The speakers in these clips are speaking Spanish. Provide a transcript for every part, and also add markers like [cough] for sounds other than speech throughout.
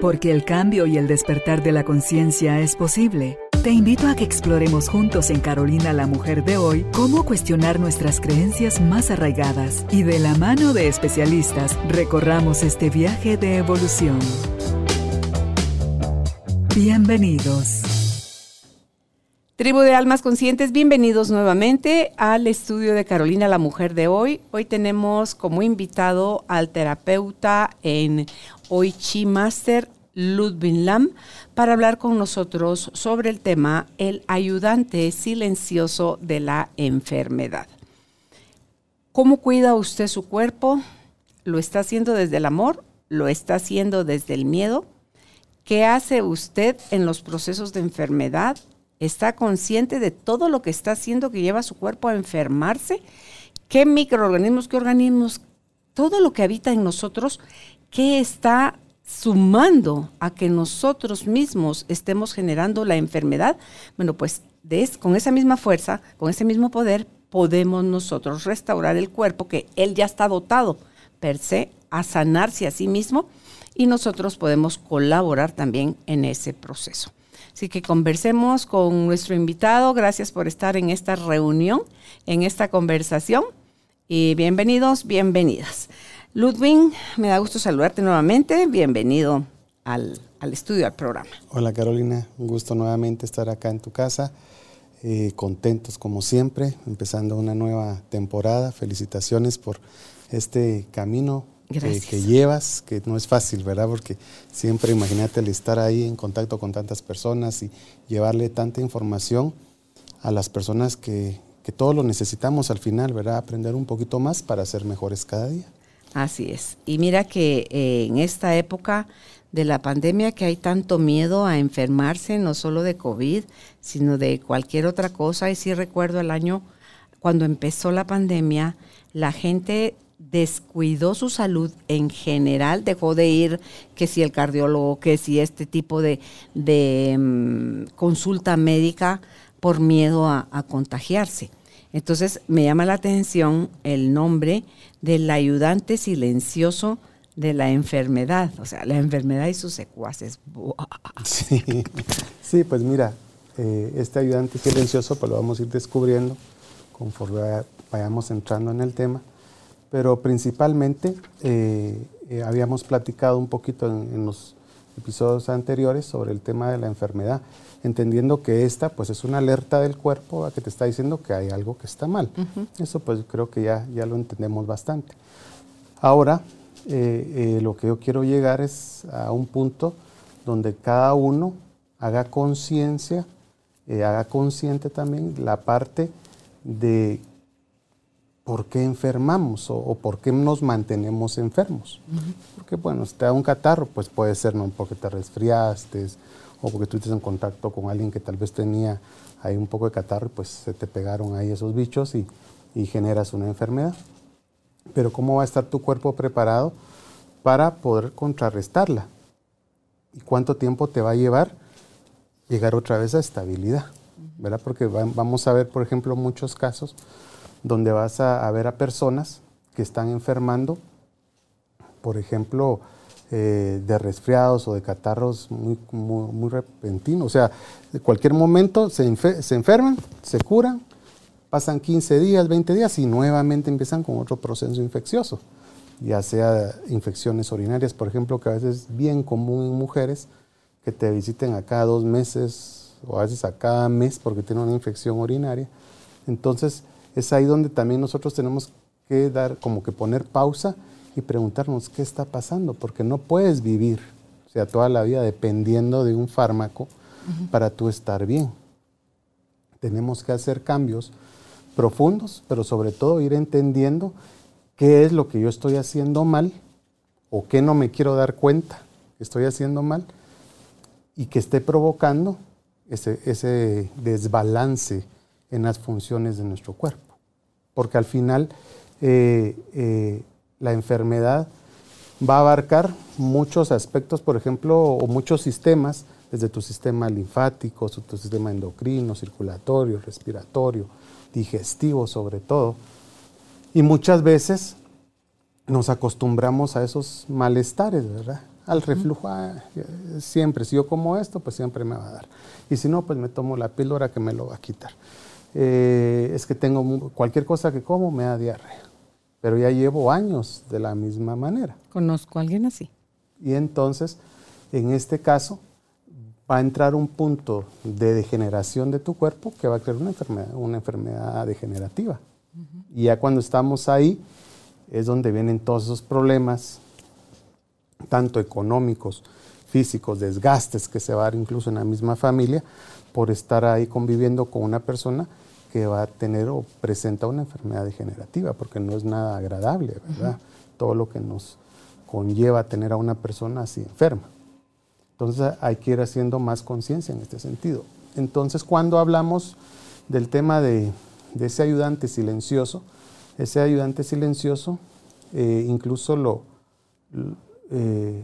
Porque el cambio y el despertar de la conciencia es posible. Te invito a que exploremos juntos en Carolina la Mujer de hoy cómo cuestionar nuestras creencias más arraigadas y de la mano de especialistas recorramos este viaje de evolución. Bienvenidos. Tribu de Almas Conscientes, bienvenidos nuevamente al estudio de Carolina la Mujer de hoy. Hoy tenemos como invitado al terapeuta en Oichi Master Ludwig Lam para hablar con nosotros sobre el tema el ayudante silencioso de la enfermedad. ¿Cómo cuida usted su cuerpo? ¿Lo está haciendo desde el amor? ¿Lo está haciendo desde el miedo? ¿Qué hace usted en los procesos de enfermedad? ¿Está consciente de todo lo que está haciendo que lleva su cuerpo a enfermarse? ¿Qué microorganismos, qué organismos, todo lo que habita en nosotros, qué está sumando a que nosotros mismos estemos generando la enfermedad? Bueno, pues con esa misma fuerza, con ese mismo poder, podemos nosotros restaurar el cuerpo que él ya está dotado per se a sanarse a sí mismo y nosotros podemos colaborar también en ese proceso. Así que conversemos con nuestro invitado. Gracias por estar en esta reunión, en esta conversación. Y bienvenidos, bienvenidas. Ludwig, me da gusto saludarte nuevamente. Bienvenido al, estudio, al programa. Hola Carolina, un gusto nuevamente estar acá en tu casa. Eh, contentos como siempre, empezando una nueva temporada. Felicitaciones por este camino que, llevas, que no es fácil, ¿verdad? Porque siempre imagínate el estar ahí en contacto con tantas personas y llevarle tanta información a las personas que, que todos lo necesitamos al final, ¿verdad? Aprender un poquito más para ser mejores cada día. Así es. Y mira que eh, en esta época de la pandemia que hay tanto miedo a enfermarse, no solo de COVID, sino de cualquier otra cosa. Y sí recuerdo el año cuando empezó la pandemia, la gente descuidó su salud en general, dejó de ir que si el cardiólogo, que si este tipo de, mm, consulta médica por miedo a, contagiarse. Entonces me llama la atención el nombre del ayudante silencioso de la enfermedad, o sea, la enfermedad y sus secuaces. Sí, pues mira, eh, este ayudante silencioso pues lo vamos a ir descubriendo conforme vayamos entrando en el tema. Pero principalmente eh, eh, habíamos platicado un poquito en, los episodios anteriores sobre el tema de la enfermedad, entendiendo que esta pues es una alerta del cuerpo a que te está diciendo que hay algo que está mal. Eso pues creo que ya, ya lo entendemos bastante. Ahora, eh, lo que yo quiero llegar es a un punto donde cada uno haga conciencia, haga consciente también la parte de por qué enfermamos o, por qué nos mantenemos enfermos. Porque, bueno, si te da un catarro, pues puede ser ¿no? porque te resfriaste o porque estuviste en contacto con alguien que tal vez tenía ahí un poco de catarro, pues se te pegaron ahí esos bichos y, y generas una enfermedad. Pero ¿cómo va a estar tu cuerpo preparado para poder contrarrestarla? ¿Y cuánto tiempo te va a llevar llegar otra vez a estabilidad? ¿Verdad? Porque vamos a ver, por ejemplo, muchos casos donde vas a, ver a personas que están enfermando, por ejemplo, eh, de resfriados o de catarros muy, muy, repentinos. O sea, en cualquier momento se, enferman, se curan, pasan 15 días, 20 días y nuevamente empiezan con otro proceso infeccioso, ya sea infecciones urinarias, por ejemplo, que a veces es bien común en mujeres que te visiten a cada dos meses o a veces a cada mes porque tienen una infección urinaria. Entonces, es ahí donde también nosotros tenemos que dar, como que poner pausa y preguntarnos qué está pasando, porque no puedes vivir, o sea, toda la vida dependiendo de un fármaco para tú estar bien. Tenemos que hacer cambios profundos, pero sobre todo ir entendiendo qué es lo que yo estoy haciendo mal o qué no me quiero dar cuenta que estoy haciendo mal y que esté provocando ese, ese desbalance en las funciones de nuestro cuerpo. Porque al final eh, eh, la enfermedad va a abarcar muchos aspectos, por ejemplo, o muchos sistemas, desde tu sistema linfático, tu sistema endocrino, circulatorio, respiratorio, digestivo sobre todo. Y muchas veces nos acostumbramos a esos malestares, ¿verdad? al reflujo, ah, siempre, si yo como esto, pues siempre me va a dar. Y si no, pues me tomo la píldora que me lo va a quitar. Eh, es que tengo cualquier cosa que como me da diarrea, pero ya llevo años de la misma manera. Conozco a alguien así. Y entonces, en este caso, va a entrar un punto de degeneración de tu cuerpo que va a crear una enfermedad, una enfermedad degenerativa. Y ya cuando estamos ahí, es donde vienen todos esos problemas, tanto económicos, físicos, desgastes que se va a dar incluso en la misma familia por estar ahí conviviendo con una persona que va a tener o presenta una enfermedad degenerativa, porque no es nada agradable, ¿verdad? Todo lo que nos conlleva tener a una persona así enferma. Entonces hay que ir haciendo más conciencia en este sentido. Entonces cuando hablamos del tema de, ese ayudante silencioso, ese ayudante silencioso eh, incluso lo, eh,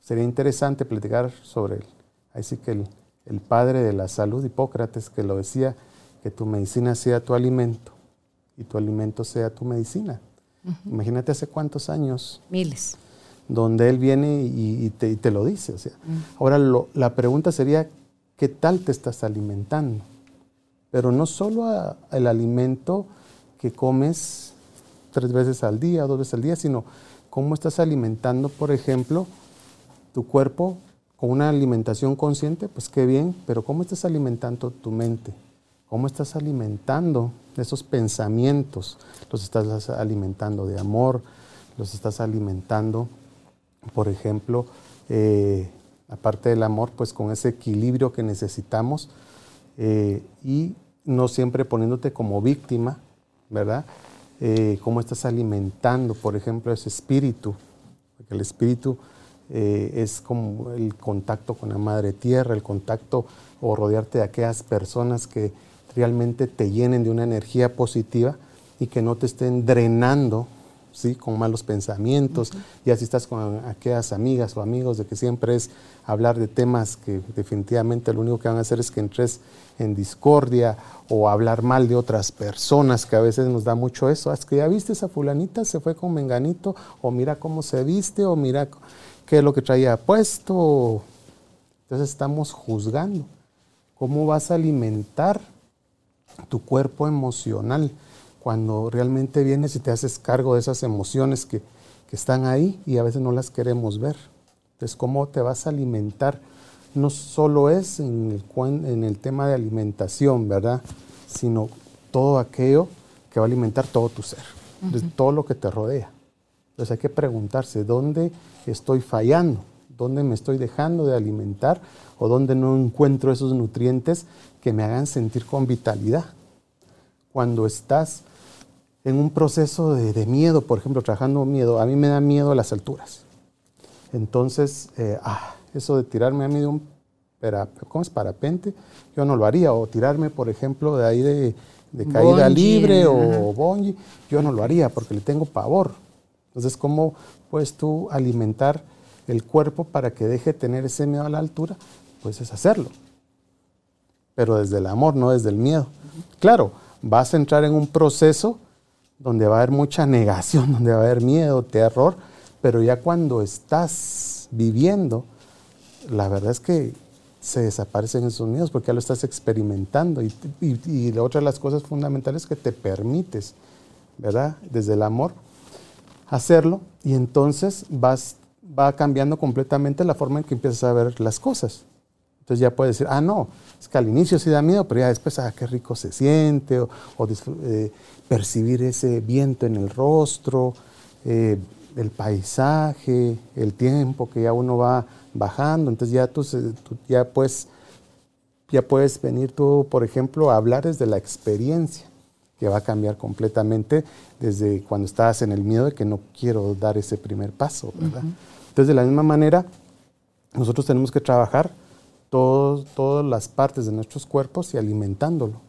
sería interesante platicar sobre él. Así que el, padre de la salud, Hipócrates, que lo decía, que tu medicina sea tu alimento y tu alimento sea tu medicina. Imagínate hace cuántos años. Miles. Donde él viene y, te, lo dice. O sea. Ahora la pregunta sería, ¿qué tal te estás alimentando? Pero no solo el alimento que comes tres veces al día, dos veces al día, sino cómo estás alimentando, por ejemplo, tu cuerpo con una alimentación consciente, pues qué bien, pero cómo estás alimentando tu mente, cómo estás alimentando esos pensamientos, los estás alimentando de amor, los estás alimentando, por ejemplo, eh, aparte del amor, pues con ese equilibrio que necesitamos eh, y no siempre poniéndote como víctima, ¿verdad? Eh, cómo estás alimentando, por ejemplo, ese espíritu, porque el espíritu es como el contacto con la madre tierra, el contacto o rodearte de aquellas personas que realmente te llenen de una energía positiva y que no te estén drenando ¿sí? con malos pensamientos. Y así estás con aquellas amigas o amigos de que siempre es hablar de temas que definitivamente lo único que van a hacer es que entres en discordia o hablar mal de otras personas, que a veces nos da mucho eso. Es que ya viste esa fulanita, se fue con menganito, o mira cómo se viste, o mira qué es lo que traía puesto. Entonces estamos juzgando. ¿Cómo vas a alimentar tu cuerpo emocional? cuando realmente vienes y te haces cargo de esas emociones que, están ahí y a veces no las queremos ver. Entonces, ¿cómo te vas a alimentar? No solo es en el, en el tema de alimentación, ¿verdad? Sino todo aquello que va a alimentar todo tu ser, todo lo que te rodea. Entonces hay que preguntarse, ¿dónde estoy fallando? ¿Dónde me estoy dejando de alimentar? ¿O dónde no encuentro esos nutrientes que me hagan sentir con vitalidad? Cuando estás en un proceso de, miedo, por ejemplo, trabajando miedo, a mí me da miedo las alturas. Entonces, eh, ah, eso de tirarme a mí de un ¿cómo es? parapente, yo no lo haría. O tirarme, por ejemplo, de ahí de, caída libre o bonji, yo no lo haría porque le tengo pavor. Entonces, ¿cómo puedes tú alimentar el cuerpo para que deje de tener ese miedo a la altura? Pues es hacerlo. Pero desde el amor, no desde el miedo. Claro, vas a entrar en un proceso donde va a haber mucha negación, [laughs] donde va a haber miedo, terror, pero ya cuando estás viviendo, la verdad es que se desaparecen esos miedos porque ya lo estás experimentando. Y, otra de las cosas fundamentales es que te permites, ¿verdad? Desde el amor, hacerlo y entonces vas, va cambiando completamente la forma en que empiezas a ver las cosas. Entonces ya puedes decir, ah, no, es que al inicio sí da miedo, pero ya después, ah, qué rico se siente, o, eh, percibir ese viento en el rostro, eh, el paisaje, el tiempo que ya uno va bajando. Entonces ya tú, ya, puedes, ya puedes venir tú, por ejemplo, a hablar desde la experiencia, que va a cambiar completamente desde cuando estabas en el miedo de que no quiero dar ese primer paso, ¿verdad? Entonces, de la misma manera, nosotros tenemos que trabajar todas las partes de nuestros cuerpos y alimentándolo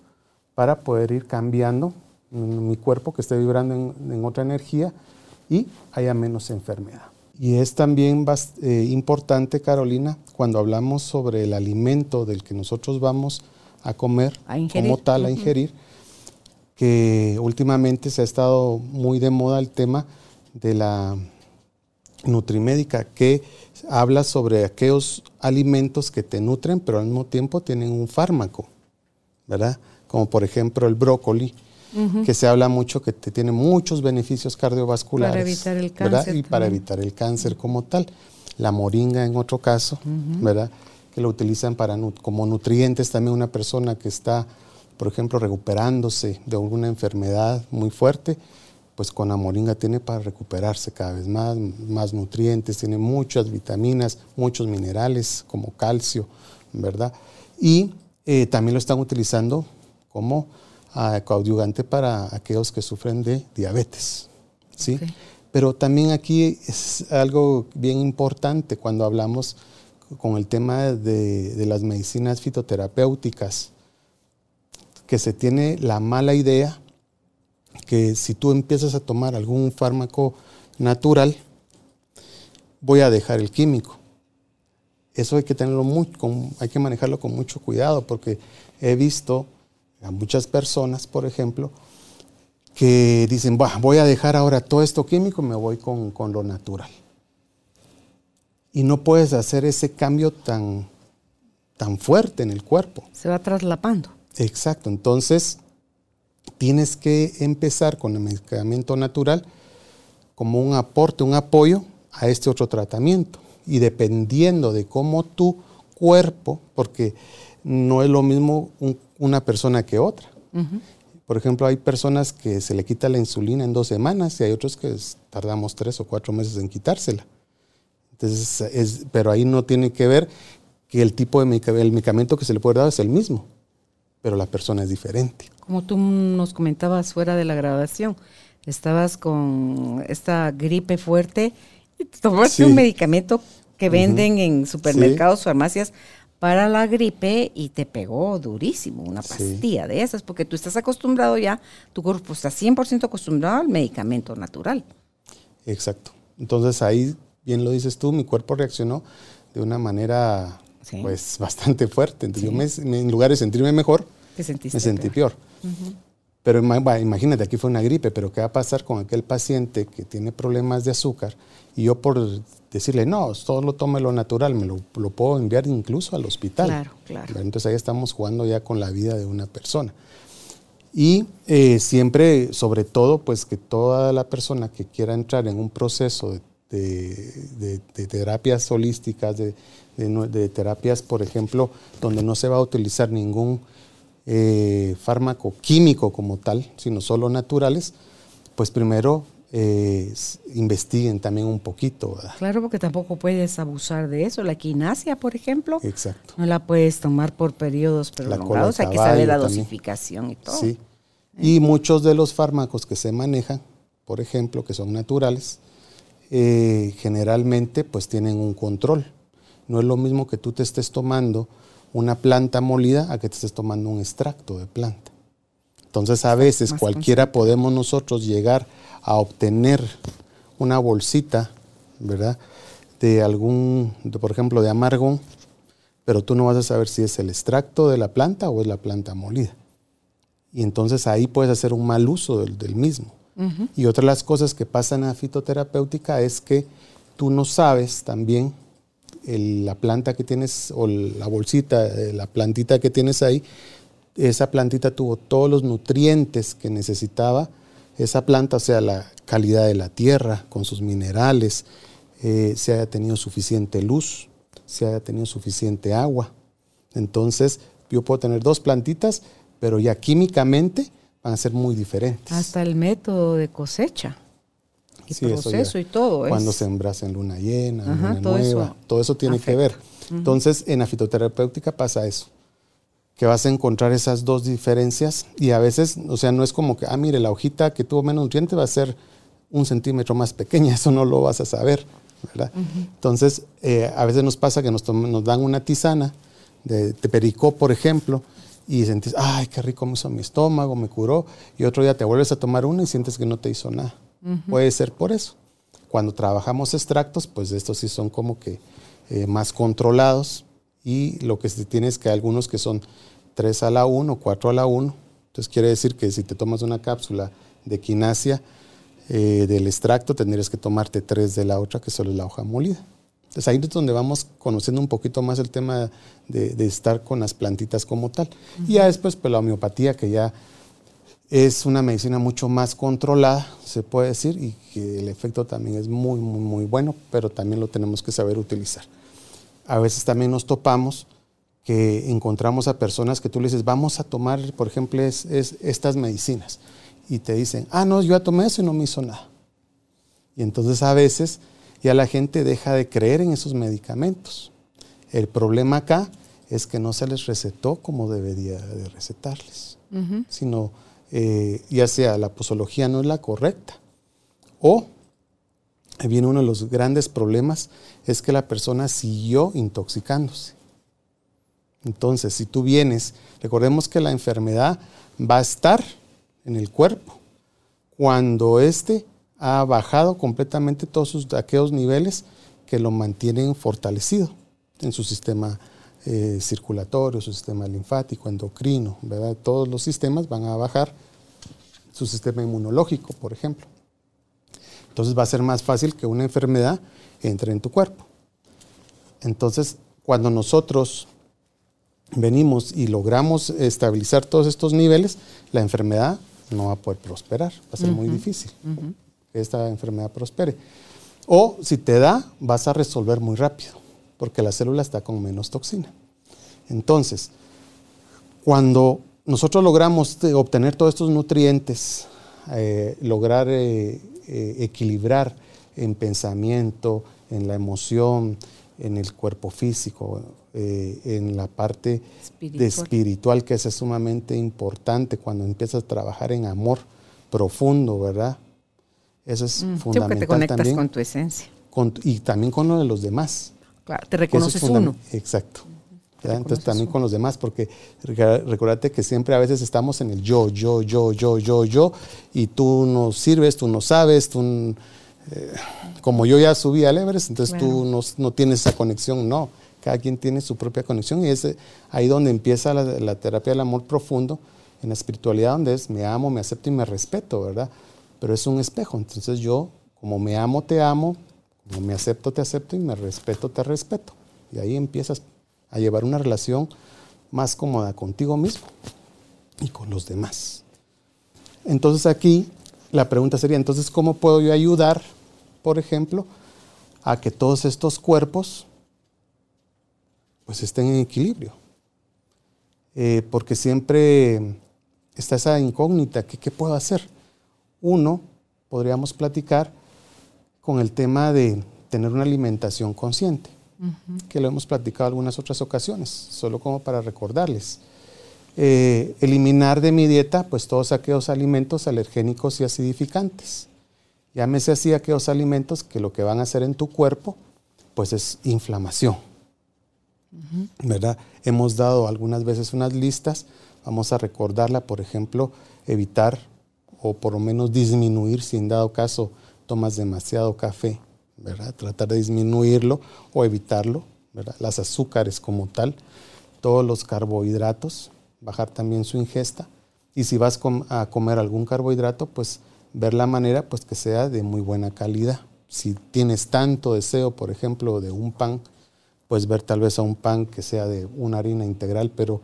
para poder ir cambiando mi cuerpo que esté vibrando en, otra energía y haya menos enfermedad. Y es también eh, importante, Carolina, cuando hablamos sobre el alimento del que nosotros vamos a comer, como tal, a ingerir, que últimamente se ha estado muy de moda el tema de la Nutrimédica, que habla sobre aquellos alimentos que te nutren, pero al mismo tiempo tienen un fármaco, ¿verdad? Como por ejemplo el brócoli, que se habla mucho que te tiene muchos beneficios cardiovasculares. Para evitar el cáncer. Y para evitar el cáncer como tal. La moringa en otro caso, ¿verdad? Que lo utilizan para, como nutrientes también una persona que está, por ejemplo, recuperándose de alguna enfermedad muy fuerte, pues con la moringa tiene para recuperarse cada vez más, más nutrientes, tiene muchas vitaminas, muchos minerales como calcio, ¿verdad? Y eh, también lo están utilizando como uh, coadyuvante para aquellos que sufren de diabetes, ¿sí? Pero también aquí es algo bien importante cuando hablamos con el tema de, de las medicinas fitoterapéuticas, que se tiene la mala idea que si tú empiezas a tomar algún fármaco natural, voy a dejar el químico. Eso hay que tenerlo muy, hay que manejarlo con mucho cuidado porque he visto a muchas personas, por ejemplo, que dicen, voy a dejar ahora todo esto químico, me voy con, con, lo natural. Y no puedes hacer ese cambio tan, tan fuerte en el cuerpo. Se va traslapando. Exacto, entonces tienes que empezar con el medicamento natural como un aporte, un apoyo a este otro tratamiento. Y dependiendo de cómo tu cuerpo, porque no es lo mismo una persona que otra. Por ejemplo, hay personas que se le quita la insulina en dos semanas y hay otros que tardamos tres o cuatro meses en quitársela. Entonces, pero ahí no tiene que ver que el tipo de medicamento que se le puede dar es el mismo, pero la persona es diferente. Como tú nos comentabas fuera de la grabación, estabas con esta gripe fuerte y tomaste un medicamento que venden en supermercados, farmacias para la gripe y te pegó durísimo una pastilla de esas, porque tú estás acostumbrado ya, tu cuerpo está 100% acostumbrado al medicamento natural. Exacto. Entonces ahí, bien lo dices tú, mi cuerpo reaccionó de una manera pues bastante fuerte. Entonces yo en lugar de sentirme mejor, me sentí peor. Pero imagínate, aquí fue una gripe, pero ¿qué va a pasar con aquel paciente que tiene problemas de azúcar? Y yo por decirle, no, solo tome lo natural, me lo, puedo enviar incluso al hospital. Claro, claro. Entonces ahí estamos jugando ya con la vida de una persona. Y eh, siempre, sobre todo, pues que toda la persona que quiera entrar en un proceso de, terapias holísticas, de, de, terapias, por ejemplo, donde no se va a utilizar ningún eh, fármaco químico como tal, sino solo naturales, pues primero eh, investiguen también un poquito. Claro, porque tampoco puedes abusar de eso. La quinasia, por ejemplo, Exacto. no la puedes tomar por periodos prolongados, hay que saber la dosificación y todo. Sí. Y muchos de los fármacos que se manejan, por ejemplo, que son naturales, eh, generalmente pues tienen un control. No es lo mismo que tú te estés tomando una planta molida a que te estés tomando un extracto de planta. Entonces a veces cualquiera podemos nosotros llegar a obtener una bolsita, ¿verdad? De algún, por ejemplo, de amargón, pero tú no vas a saber si es el extracto de la planta o es la planta molida. Y entonces ahí puedes hacer un mal uso del, mismo. Y otra de las cosas que pasan a fitoterapéutica es que tú no sabes también la planta que tienes o la bolsita, eh, la plantita que tienes ahí, esa plantita tuvo todos los nutrientes que necesitaba esa planta, o sea, la calidad de la tierra con sus minerales, eh, se haya tenido suficiente luz, se haya tenido suficiente agua. Entonces, yo puedo tener dos plantitas, pero ya químicamente van a ser muy diferentes. Hasta el método de cosecha proceso y todo. Cuando sembras en luna llena, luna todo nueva, eso todo eso tiene que ver. Entonces, en la fitoterapéutica pasa eso, que vas a encontrar esas dos diferencias y a veces, o sea, no es como que, ah, mire, la hojita que tuvo menos nutriente va a ser un centímetro más pequeña, [laughs] eso no lo vas a saber, ¿verdad? Entonces, eh, a veces nos pasa que nos, nos dan una tisana de, de pericó, por ejemplo, y sentís, ay, qué rico me hizo mi estómago, me curó, y otro día te vuelves a tomar una y sientes que no te hizo nada. Puede ser por eso. Cuando trabajamos extractos, pues estos sí son como que eh, más controlados y lo que se tiene es que hay algunos que son 3 a la 1, 4 a la 1. Entonces quiere decir que si te tomas una cápsula de quinasia, eh, del extracto, tendrías que tomarte tres de la otra, que solo es la hoja molida. Entonces ahí es donde vamos conociendo un poquito más el tema de, estar con las plantitas como tal. Y ya después, pues la homeopatía, que ya es una medicina mucho más controlada, se puede decir, y que el efecto también es muy, muy, muy bueno, pero también lo tenemos que saber utilizar. A veces también nos topamos que encontramos a personas que tú le dices, vamos a tomar, por ejemplo, es, estas medicinas. Y te dicen, ah, no, yo ya tomé eso y no me hizo nada. Y entonces a veces ya la gente deja de creer en esos medicamentos. El problema acá es que no se les recetó como debería de recetarles, sino eh, ya sea la posología no es la correcta o viene uno de los grandes problemas es que la persona siguió intoxicándose. Entonces, si tú vienes, recordemos que la enfermedad va a estar en el cuerpo cuando éste ha bajado completamente todos sus, aquellos niveles que lo mantienen fortalecido en su sistema eh, circulatorio, su sistema linfático, endocrino, ¿verdad? Todos los sistemas van a bajar su sistema inmunológico, por ejemplo. Entonces va a ser más fácil que una enfermedad entre en tu cuerpo. Entonces, cuando nosotros venimos y logramos estabilizar todos estos niveles, la enfermedad no va a poder prosperar, va a ser muy difícil que esta enfermedad prospere. O si te da, vas a resolver muy rápido, porque la célula está con menos toxina. Entonces, cuando nosotros logramos obtener todos estos nutrientes, eh, lograr eh, eh, equilibrar en pensamiento, en la emoción, en el cuerpo físico, en la parte espiritual. espiritual, que es sumamente importante cuando empiezas a trabajar en amor profundo, ¿verdad? Eso es fundamental. que te conectas con tu esencia. y también con lo de los demás. Claro, te reconoces uno. Exacto. Entonces también con los demás, porque recuérdate que siempre a veces estamos en el yo, yo, yo, yo, yo, yo, y tú no sirves, tú no sabes, tú, eh, como yo ya subí al Everest, entonces tú no, no, tienes esa conexión, no, cada quien tiene su propia conexión y es ahí donde empieza la, la terapia del amor profundo, en la espiritualidad, donde es me amo, me acepto y me respeto, ¿verdad? pero es un espejo. Entonces yo, como me amo, te amo, como me acepto, te acepto y me respeto, te respeto. Y ahí empiezas a llevar una relación más cómoda contigo mismo y con los demás. Entonces aquí la pregunta sería, entonces, ¿cómo puedo yo ayudar, por ejemplo, a que todos estos cuerpos pues estén en equilibrio? Eh, porque siempre está esa incógnita, ¿qué puedo hacer? Uno, podríamos platicar con el tema de tener una alimentación consciente, que lo hemos platicado algunas otras ocasiones, solo como para recordarles. Eh, eliminar de mi dieta pues todos aquellos alimentos alergénicos y acidificantes. Llámese así aquellos alimentos que lo que van a hacer en tu cuerpo pues es inflamación. ¿Verdad? Hemos dado algunas veces unas listas, vamos a recordarla, por ejemplo, evitar o por lo menos disminuir si en dado caso tomas demasiado café, ¿verdad? Tratar de disminuirlo o evitarlo, ¿verdad? Las azúcares como tal, todos los carbohidratos, bajar también su ingesta. Y si vas a comer algún carbohidrato, pues ver la manera pues que sea de muy buena calidad. Si tienes tanto deseo, por ejemplo, de un pan, pues ver tal vez a un pan que sea de una harina integral, pero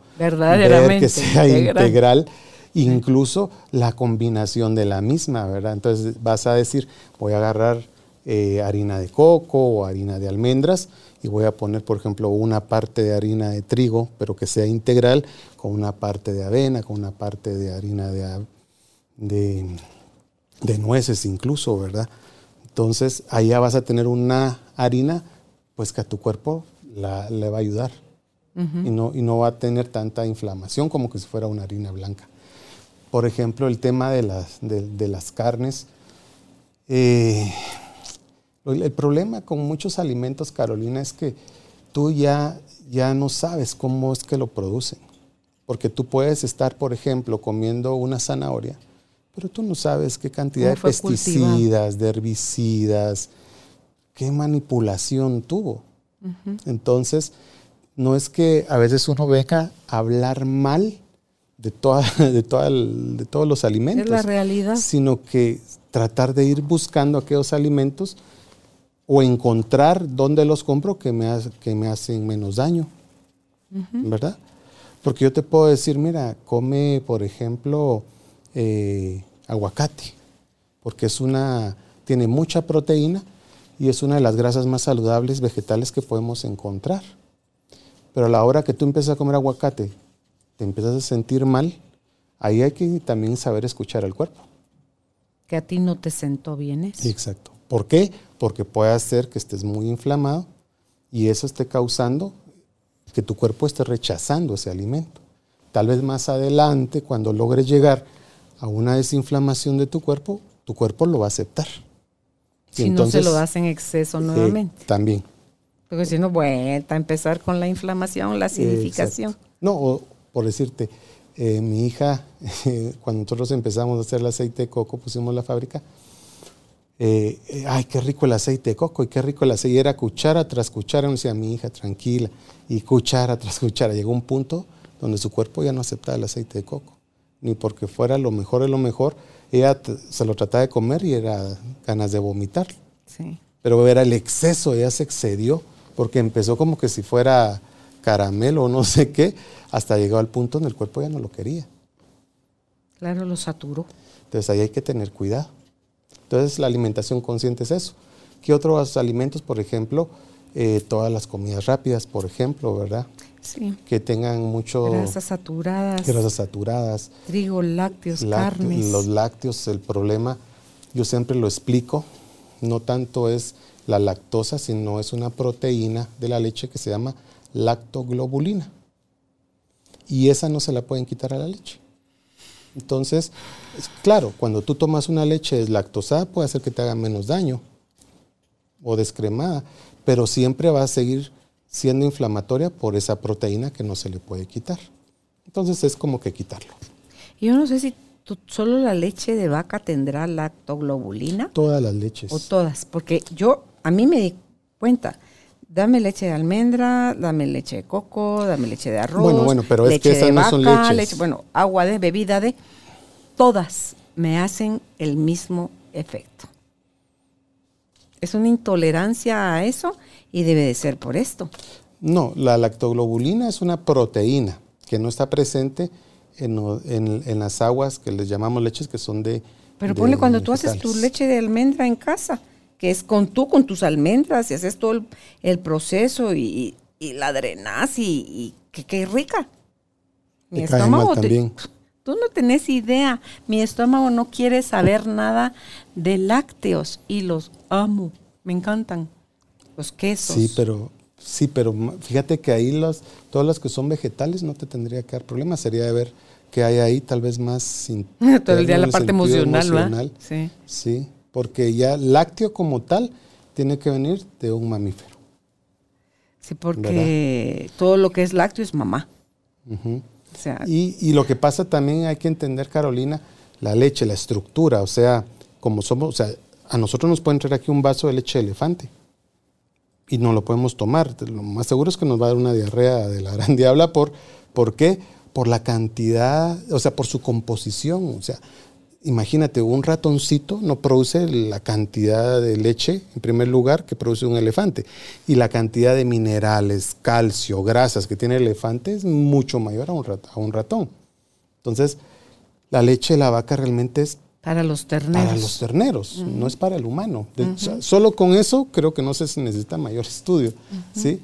ver que sea integral incluso la combinación de la misma, ¿verdad? Entonces vas a decir, voy a agarrar eh, harina de coco o harina de almendras y voy a poner, por ejemplo, una parte de harina de trigo, pero que sea integral, con una parte de avena, con una parte de harina de, de, nueces incluso, ¿verdad? Entonces, allá vas a tener una harina, pues que a tu cuerpo le va a ayudar. y, no, y no va a tener tanta inflamación como que si fuera una harina blanca por ejemplo, el tema de las, de, las carnes. Eh, el problema con muchos alimentos, Carolina, es que tú ya, ya no sabes cómo es que lo producen. Porque tú puedes estar, por ejemplo, comiendo una zanahoria, pero tú no sabes qué cantidad de pesticidas, de herbicidas, qué manipulación tuvo. Entonces, no es que a veces uno venga a hablar mal de, toda, [laughs] de, toda de todos los alimentos. Es la realidad. Sino que tratar de ir buscando aquellos alimentos o encontrar dónde los compro que me, que me hacen menos daño. ¿Verdad? Porque yo te puedo decir, mira, come, por ejemplo, eh, aguacate, porque es una, tiene mucha proteína y es una de las grasas más saludables vegetales que podemos encontrar. Pero a la hora que tú empiezas a comer aguacate, te empiezas a sentir mal, ahí hay que también saber escuchar al cuerpo. Que a ti no te sentó bien eso. Exacto. ¿Por qué? Porque puede hacer que estés muy inflamado y eso esté causando que tu cuerpo esté rechazando ese alimento. Tal vez más adelante, cuando logres llegar a una desinflamación de tu cuerpo, tu cuerpo lo va a aceptar. Si entonces, no se lo das en exceso nuevamente. también. Porque si no, vuelta a empezar con la inflamación, la acidificación. No, por decirte, eh, mi hija, [laughs] cuando nosotros empezamos a hacer el aceite de coco, pusimos la fábrica, eh, eh, ay, qué rico el aceite de coco y qué rico el aceite. Y era cuchara tras cuchara, me decía mi hija, tranquila, y cuchara tras cuchara. Llegó un punto donde su cuerpo ya no aceptaba el aceite de coco, ni porque fuera lo mejor de lo mejor. Ella se lo trataba de comer y era ganas de vomitar. Sí. Pero era el exceso, ella se excedió, porque empezó como que si fuera caramelo o no sé qué, hasta llegó al punto donde el cuerpo ya no lo quería. Claro, lo saturó. Entonces ahí hay que tener cuidado. Entonces la alimentación consciente es eso. ¿Qué otros alimentos, por ejemplo? Eh, todas las comidas rápidas, por ejemplo, ¿verdad? Sí. Que tengan mucho... Grasas saturadas. Grasas saturadas. Trigo, lácteos, carnes. Los lácteos, el problema, yo siempre lo explico, no tanto es la lactosa, sino es una proteína de la leche que se llama lactoglobulina. Y esa no se la pueden quitar a la leche. Entonces, claro, cuando tú tomas una leche deslactosada puede hacer que te haga menos daño o descremada, pero siempre va a seguir siendo inflamatoria por esa proteína que no se le puede quitar. Entonces es como que quitarlo. Yo no sé si solo la leche de vaca tendrá lactoglobulina. Todas las leches. O todas, porque yo, a mí me di cuenta, dame leche de almendra, dame leche de coco, dame leche de arroz. Bueno, bueno, pero es que esas no son leches. bueno, agua de bebida de. Todas me hacen el mismo efecto. Es una intolerancia a eso y debe de ser por esto. No, la lactoglobulina es una proteína que no está presente en, las aguas que les llamamos leches que son de. Pero ponle cuando tú haces tu leche de almendra en casa que es con tú, con tus almendras, y haces todo el, proceso y, la drenas y, y qué rica. Mi estómago también. Tú no tenés idea. Mi estómago no quiere saber nada de lácteos y los amo. Me encantan. Los quesos. Sí, pero sí, pero fíjate que ahí los, todas las que son vegetales no te tendría que dar problema. Sería de ver qué hay ahí, tal vez más. [laughs] Todo el día la parte emocional, emocional. Sí. Sí porque ya lácteo como tal tiene que venir de un mamífero. Sí, porque todo lo que es lácteo es mamá. y, lo que pasa también hay que entender, Carolina, la leche, la estructura, o sea, como somos, o sea, a nosotros nos puede entrar aquí un vaso de leche de elefante y no lo podemos tomar. Lo más seguro es que nos va a dar una diarrea de la gran [laughs] diabla. ¿Por, ¿Por qué? Por la cantidad, o sea, por su composición. O sea, imagínate, un ratoncito no produce la cantidad de leche, en primer lugar, que produce un elefante. Y la cantidad de minerales, calcio, grasas que tiene el elefante es mucho mayor a un, ratón. Entonces, la leche de la vaca realmente es para los terneros. Para los terneros, no es para el humano. solo con eso creo que no se necesita mayor estudio. ¿sí?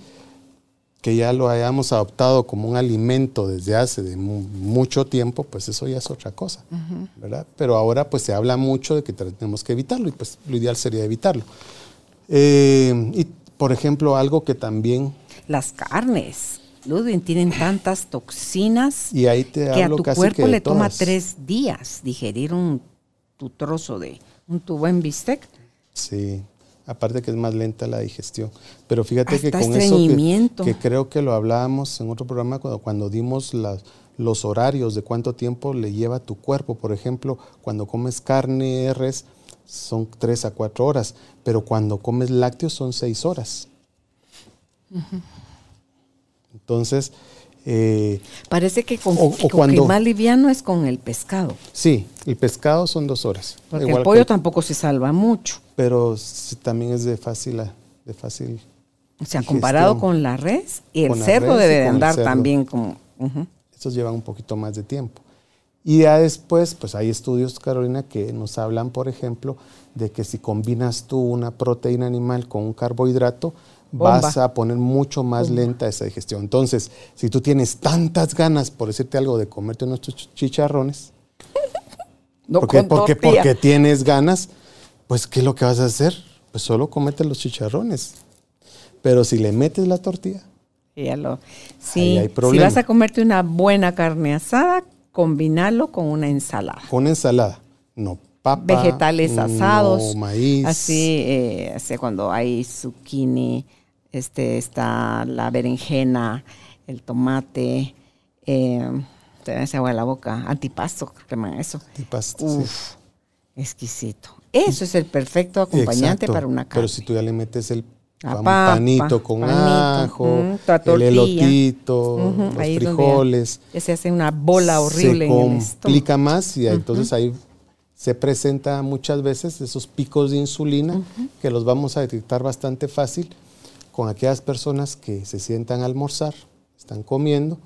que ya lo hayamos adoptado como un alimento desde hace de mucho tiempo, pues eso ya es otra cosa, ¿verdad? Pero ahora pues se habla mucho de que tenemos que evitarlo y pues lo ideal sería evitarlo. Eh, y por ejemplo, algo que también... Las carnes, Ludwig, tienen tantas toxinas y ahí te que a tu cuerpo le toma tres días digerir un tu trozo de un tu buen bistec. Sí, aparte que es más lenta la digestión. Pero fíjate que con eso que, creo que lo hablábamos en otro programa cuando, cuando dimos los horarios de cuánto tiempo le lleva a tu cuerpo. Por ejemplo, cuando comes carne res son 3 a 4 horas, pero cuando comes lácteos son 6 horas. Entonces, Eh, Parece que con, O- o con que cuando- más liviano es con el pescado. sí, el pescado son dos horas. Porque igual el que pollo tampoco se salva mucho. pero también es de fácil, de fácil. O sea, digestión. comparado con la res, y el cerdo debe de andar también como... ujú. Estos llevan un poquito más de tiempo. Y ya después, pues hay estudios, Carolina, que nos hablan, por ejemplo, de que si combinas tú una proteína animal con un carbohidrato, Bomba. vas a poner mucho más lenta esa digestión. Entonces, si tú tienes tantas ganas, por decirte algo, de comerte unos ch- chicharrones, [laughs] No porque, porque, porque tienes ganas, pues ¿qué es lo que vas a hacer? Pues solo comete los chicharrones. Pero si le metes la tortilla, Ya lo- sí, hay si vas a comerte una buena carne asada, combinalo con una ensalada. con ensalada, no papa, Vegetales asados. no maíz, Así, eh, así cuando hay zucchini, este, está la berenjena, el tomate, eh, ese agua en la boca, antipasto, que llaman eso. Antipasto, sí. Uf, exquisito. Eso es el perfecto acompañante Exacto, para una carne. Pero si tú ya le metes el papa, panito con panito, ajo, el elotito, los ahí frijoles, ya se hace una bola horrible se en el estómago. complica más y entonces ahí se presenta muchas veces esos picos de insulina que los vamos a detectar bastante fácil con aquellas personas que se sientan a almorzar, están comiendo,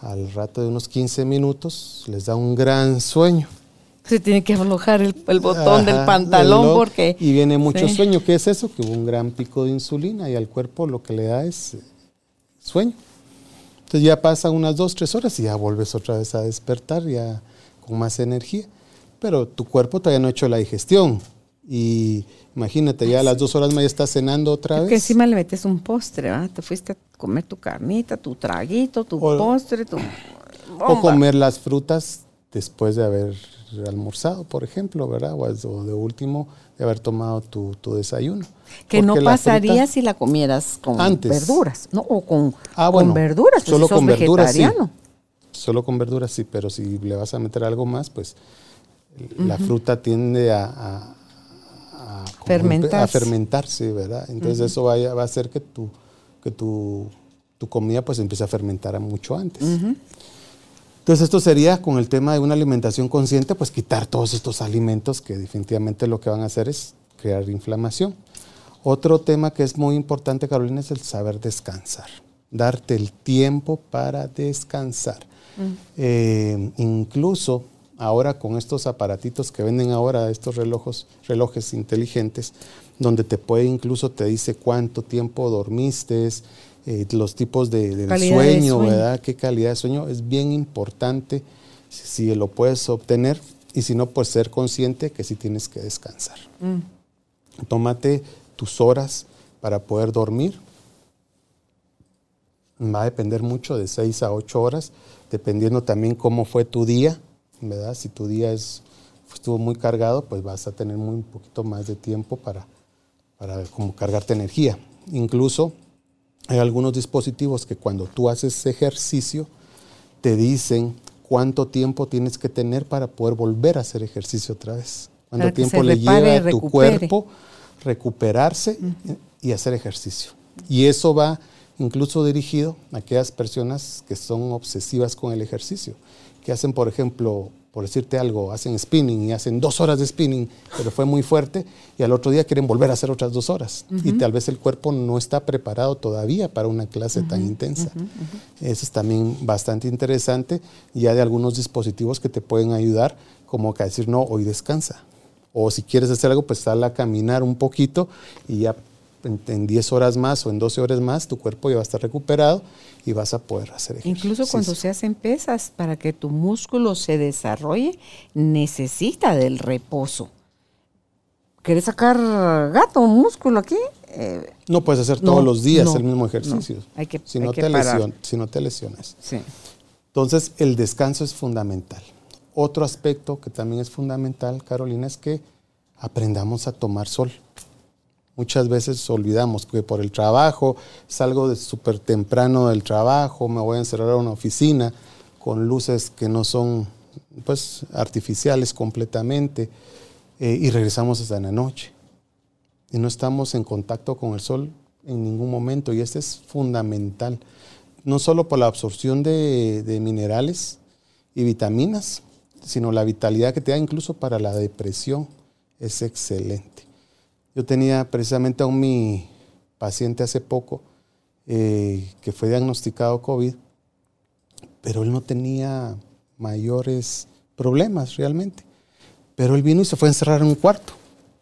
al rato de unos 15 minutos les da un gran sueño. Se tiene que aflojar el, el botón del pantalón porque... Y viene mucho Sí. sueño. ¿Qué es eso? Que hubo un gran pico de insulina y al cuerpo lo que le da es eh, sueño. Entonces ya pasan unas dos, tres horas y ya vuelves otra vez a despertar ya con más energía. Pero tu cuerpo todavía no ha hecho la digestión. Y imagínate, ya a las dos horas más ya estás cenando otra vez. que encima le metes un postre, ¿va? Te fuiste a comer tu carnita, tu traguito, tu O- postre, tu... O comer las frutas después de haber almorzado, por ejemplo, ¿verdad? O, de último, de haber tomado tu, tu desayuno. Que no Porque pasaría fruta- si la comieras con Antes. verduras, ¿no? O con, Ah, con bueno, verduras, pues solo si sos con verduras, sí. Solo con verduras sí, pero si le vas a meter algo más, pues la fruta tiende a, a- Fermentarse. a fermentarse, ¿verdad? Entonces eso va a hacer que tu, que tu, tu comida pues empiece a fermentar mucho antes. Entonces esto sería con el tema de una alimentación consciente, pues quitar todos estos alimentos que definitivamente lo que van a hacer es crear inflamación. Otro tema que es muy importante, Carolina, es el saber descansar, darte el tiempo para descansar. Eh, incluso ahora con estos aparatitos que venden ahora, estos relojes, relojes inteligentes, donde te puede incluso te dice cuánto tiempo dormiste, eh, los tipos de, del Calidad de sueño. ¿verdad? Qué calidad de sueño es bien importante si, si lo puedes obtener y si no, pues ser consciente que sí tienes que descansar. Tómate tus horas para poder dormir. Va a depender mucho de 6 a 8 horas, dependiendo también cómo fue tu día, ¿verdad? Si tu día es, estuvo muy cargado, pues vas a tener muy un poquito más de tiempo para, para como cargarte energía. Incluso hay algunos dispositivos que cuando tú haces ejercicio te dicen cuánto tiempo tienes que tener para poder volver a hacer ejercicio otra vez. Cuánto tiempo le lleva a tu recupere. cuerpo recuperarse y hacer ejercicio. Y eso va incluso dirigido a aquellas personas que son obsesivas con el ejercicio, que hacen, por ejemplo, por decirte algo, hacen spinning y hacen dos horas de spinning, pero fue muy fuerte, y al otro día quieren volver a hacer otras dos horas. Y tal vez el cuerpo no está preparado todavía para una clase tan intensa. Eso es también bastante interesante, ya de algunos dispositivos que te pueden ayudar, como que a decir, no, hoy descansa. O si quieres hacer algo, pues sal a caminar un poquito y ya en, en 10 horas más o en 12 horas más tu cuerpo ya va a estar recuperado y vas a poder hacer ejercicio. Incluso cuando se hacen pesas, para que tu músculo se desarrolle, necesita del reposo. ¿Quieres sacar gato, músculo aquí? Eh, No puedes hacer No, todos los días no, el mismo no. ejercicio. Hay que- si, hay no que te parar. lesion- si no te lesionas. sí. Entonces, el descanso es fundamental. Otro aspecto que también es fundamental, Carolina, es que aprendamos a tomar sol. Muchas veces olvidamos que por el trabajo, salgo de súper temprano del trabajo, me voy a encerrar a una oficina con luces que no son pues, artificiales completamente eh, y regresamos hasta la noche. Y no estamos en contacto con el sol en ningún momento y este es fundamental. no solo por la absorción de minerales y vitaminas, sino la vitalidad que te da incluso para la depresión es excelente. Yo tenía precisamente a un mi paciente hace poco eh, que fue diagnosticado COVID, pero él no tenía mayores problemas realmente. Pero él vino y se fue a encerrar en un cuarto.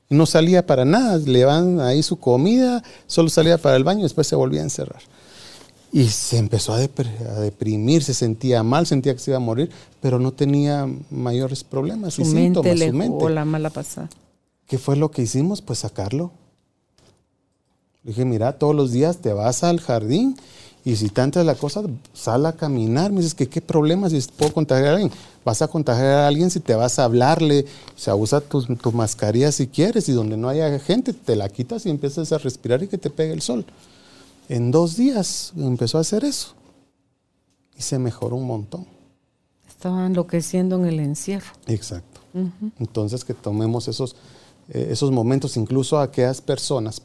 Y no salía para nada. Le van ahí su comida, solo salía para el baño y después se volvía a encerrar. Y se empezó a, deprimir, se sentía mal, sentía que se iba a morir, pero no tenía mayores problemas su y mente síntomas. Le su mente. la mala pasada. ¿Qué fue lo que hicimos? Pues sacarlo. Le dije, mira, todos los días te vas al jardín y si tanto es la cosa, sal a caminar. Me dices que qué problema si puedo contagiar a alguien. Vas a contagiar a alguien si te vas a hablarle. O sea, usa tu, tu mascarilla si quieres y donde no haya gente, te la quitas y empiezas a respirar y que te pegue el sol. En dos días empezó a hacer eso y se mejoró un montón. Estaba enloqueciendo en el encierro. Exacto. Entonces que tomemos esos, eh, esos momentos, incluso a aquellas personas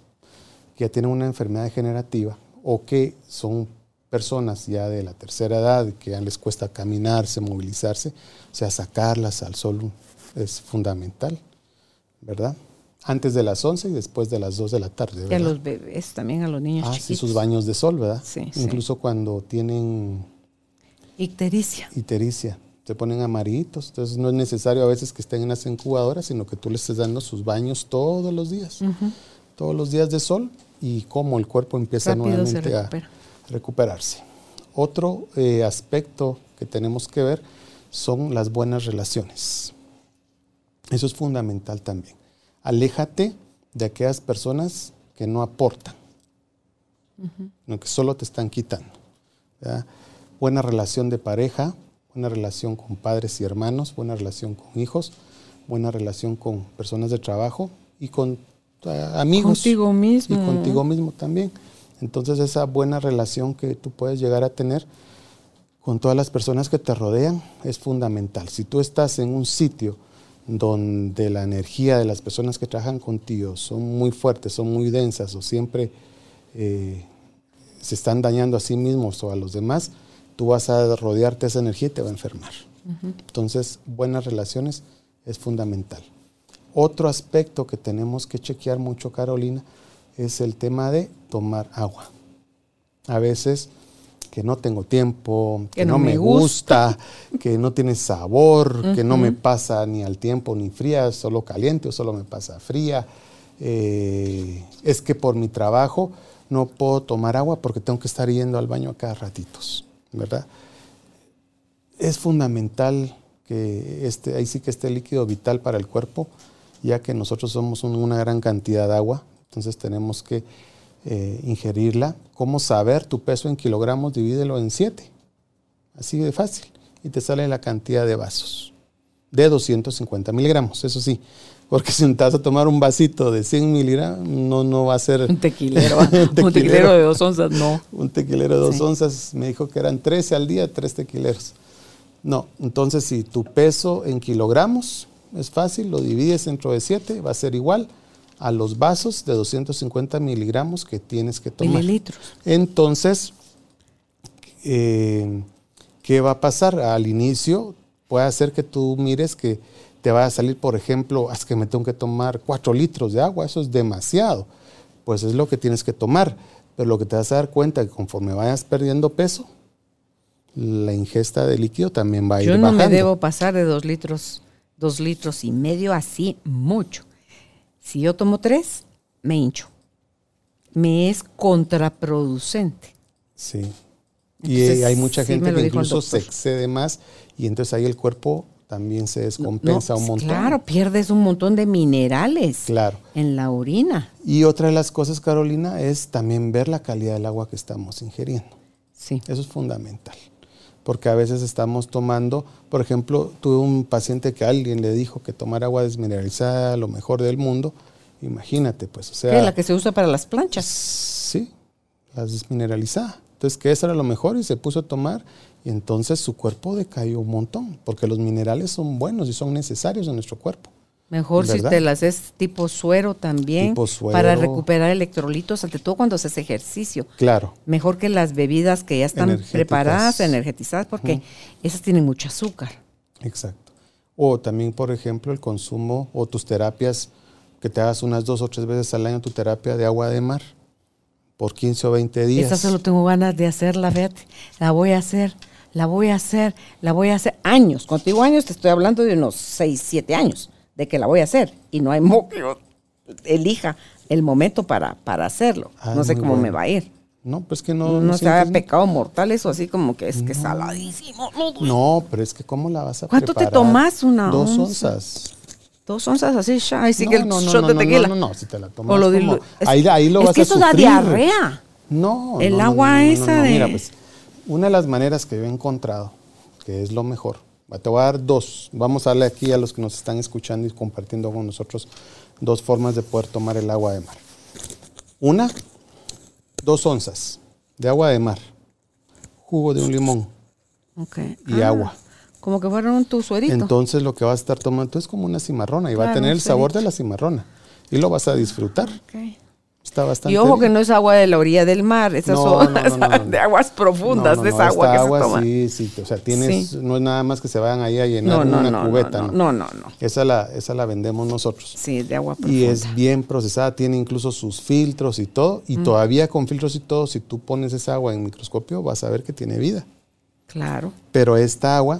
que ya tienen una enfermedad degenerativa o que son personas ya de la tercera edad, que ya les cuesta caminarse, movilizarse, o sea, sacarlas al sol es fundamental, ¿verdad? Antes de las 11 y después de las 2 de la tarde. ¿verdad? Y a los bebés, también a los niños ah, chiquitos. sí, sus baños de sol, ¿verdad? Sí, Incluso sí. cuando tienen ictericia. Ictericia. Se ponen amarillitos. Entonces no es necesario a veces que estén en las incubadoras, sino que tú les estés dando sus baños todos los días. Uh -huh. Todos los días de sol y cómo el cuerpo empieza Rápido nuevamente a recuperarse. Otro eh, aspecto que tenemos que ver son las buenas relaciones. Eso es fundamental también. Aléjate de aquellas personas que no aportan, uh -huh. sino que solo te están quitando. ¿verdad? Buena relación de pareja, buena relación con padres y hermanos, buena relación con hijos, buena relación con personas de trabajo y con uh, amigos. Contigo mismo. Y contigo mismo también. Entonces esa buena relación que tú puedes llegar a tener con todas las personas que te rodean es fundamental. Si tú estás en un sitio donde la energía de las personas que trabajan contigo son muy fuertes, son muy densas o siempre eh, se están dañando a sí mismos o a los demás, tú vas a rodearte de esa energía y te va a enfermar. Uh -huh. Entonces, buenas relaciones es fundamental. Otro aspecto que tenemos que chequear mucho, Carolina, es el tema de tomar agua. A veces que no tengo tiempo, que, que no, no, me gusta, gusta que no tiene sabor, uh -huh. que no me pasa ni al tiempo ni fría, solo caliente o solo me pasa fría. Eh, es que por mi trabajo no puedo tomar agua porque tengo que estar yendo al baño a cada ratitos, ¿verdad? Es fundamental que este, ahí sí que esté líquido vital para el cuerpo, ya que nosotros somos un, una gran cantidad de agua, entonces tenemos que eh, ingerirla. ¿Cómo saber tu peso en kilogramos? Divídelo en 7. Así de fácil. Y te sale la cantidad de vasos. De 250 miligramos, eso sí. Porque si te vas a tomar un vasito de 100 miligramos, no, no va a ser... Un tequilero. [laughs] un, tequilero un, tequilero, de dos onzas, no. Un tequilero de dos sí. onzas, me dijo que eran 13 al día, 3 tequileros. No, entonces si tu peso en kilogramos es fácil, lo divides dentro de 7, va a ser igual a los vasos de 250 miligramos que tienes que tomar. Mililitros. Entonces, eh, ¿qué va a pasar? Al inicio puede hacer que tú mires que te va a salir, por ejemplo, es que me tengo que tomar 4 litros de agua, eso es demasiado. Pues es lo que tienes que tomar. Pero lo que te vas a dar cuenta es que conforme vayas perdiendo peso, la ingesta de líquido también va a ir Yo no bajando. me debo pasar de 2 litros, dos litros y medio así mucho. Si yo tomo tres, me hincho. Me es contraproducente. Sí. Y hay mucha gente sí que incluso se excede más y entonces ahí el cuerpo también se descompensa no, un montón. Claro, pierdes un montón de minerales claro. en la orina. Y otra de las cosas, Carolina, es también ver la calidad del agua que estamos ingiriendo. Sí. Eso es fundamental. Porque a veces estamos tomando, por ejemplo, tuve un paciente que alguien le dijo que tomar agua desmineralizada lo mejor del mundo. Imagínate, pues, o sea. ¿Qué, la que se usa para las planchas. Sí, la desmineralizada. Entonces, que eso era lo mejor y se puso a tomar y entonces su cuerpo decayó un montón, porque los minerales son buenos y son necesarios en nuestro cuerpo. Mejor si te las haces tipo suero también. Tipo suero. Para recuperar electrolitos, ante todo cuando haces ejercicio. Claro, Mejor que las bebidas que ya están preparadas, energetizadas, porque esas tienen mucho azúcar. exacto. O también, por ejemplo, el consumo o tus terapias, que te hagas unas dos o tres veces al año tu terapia de agua de mar por 15 o 20 días. Esa solo tengo ganas de hacerla, fíjate. La voy a hacer, la voy a hacer, la voy a hacer. Años. Contigo años te estoy hablando de unos 6, 7 años de que la voy a hacer. Y no hay mo que yo elija el momento para, para hacerlo. Ah, no sé muy cómo me va a ir. No, pues que No, no. no se haga pecado mortal eso así como que es que saladísimo. No, No, pero es que ¿cómo la vas a ¿Cuánto te tomas? Una Dos onza. onzas. Dos onzas así, ya. Ahí sí no, que el no, no, shot no, de no, tequila. No, no, no, si te la tomas O lo como- es- ahí, ahí lo es vas que a eso da diarrea. No. El no, no, agua no, no, no, esa no. de- Mira, pues, una de las maneras que yo he encontrado, que es lo mejor, te voy a dar dos. Vamos a darle aquí a los que nos están escuchando y compartiendo con nosotros dos formas de poder tomar el agua de mar. Una, dos onzas de agua de mar, jugo de un limón y Ah, agua. Como que fueron tu suerito. Entonces lo que vas a estar tomando es como una cimarrona y va a tener el un sabor de la cimarrona y lo vas a disfrutar. Está bastante Y ojo que no es agua de la orilla del mar, esas No, son no, no, [laughs] de aguas profundas, de esa agua que agua se toma. sí, sí, o sea, tienes, Sí. no es nada más que se vayan ahí a llenar una cubeta, no, ¿no? no. Esa la, esa la vendemos nosotros. Sí, de agua profunda. Y es bien procesada, tiene incluso sus filtros y todo, Mm. y todavía con filtros y todo, si tú pones esa agua en microscopio, vas a ver que tiene vida. Claro. Pero esta agua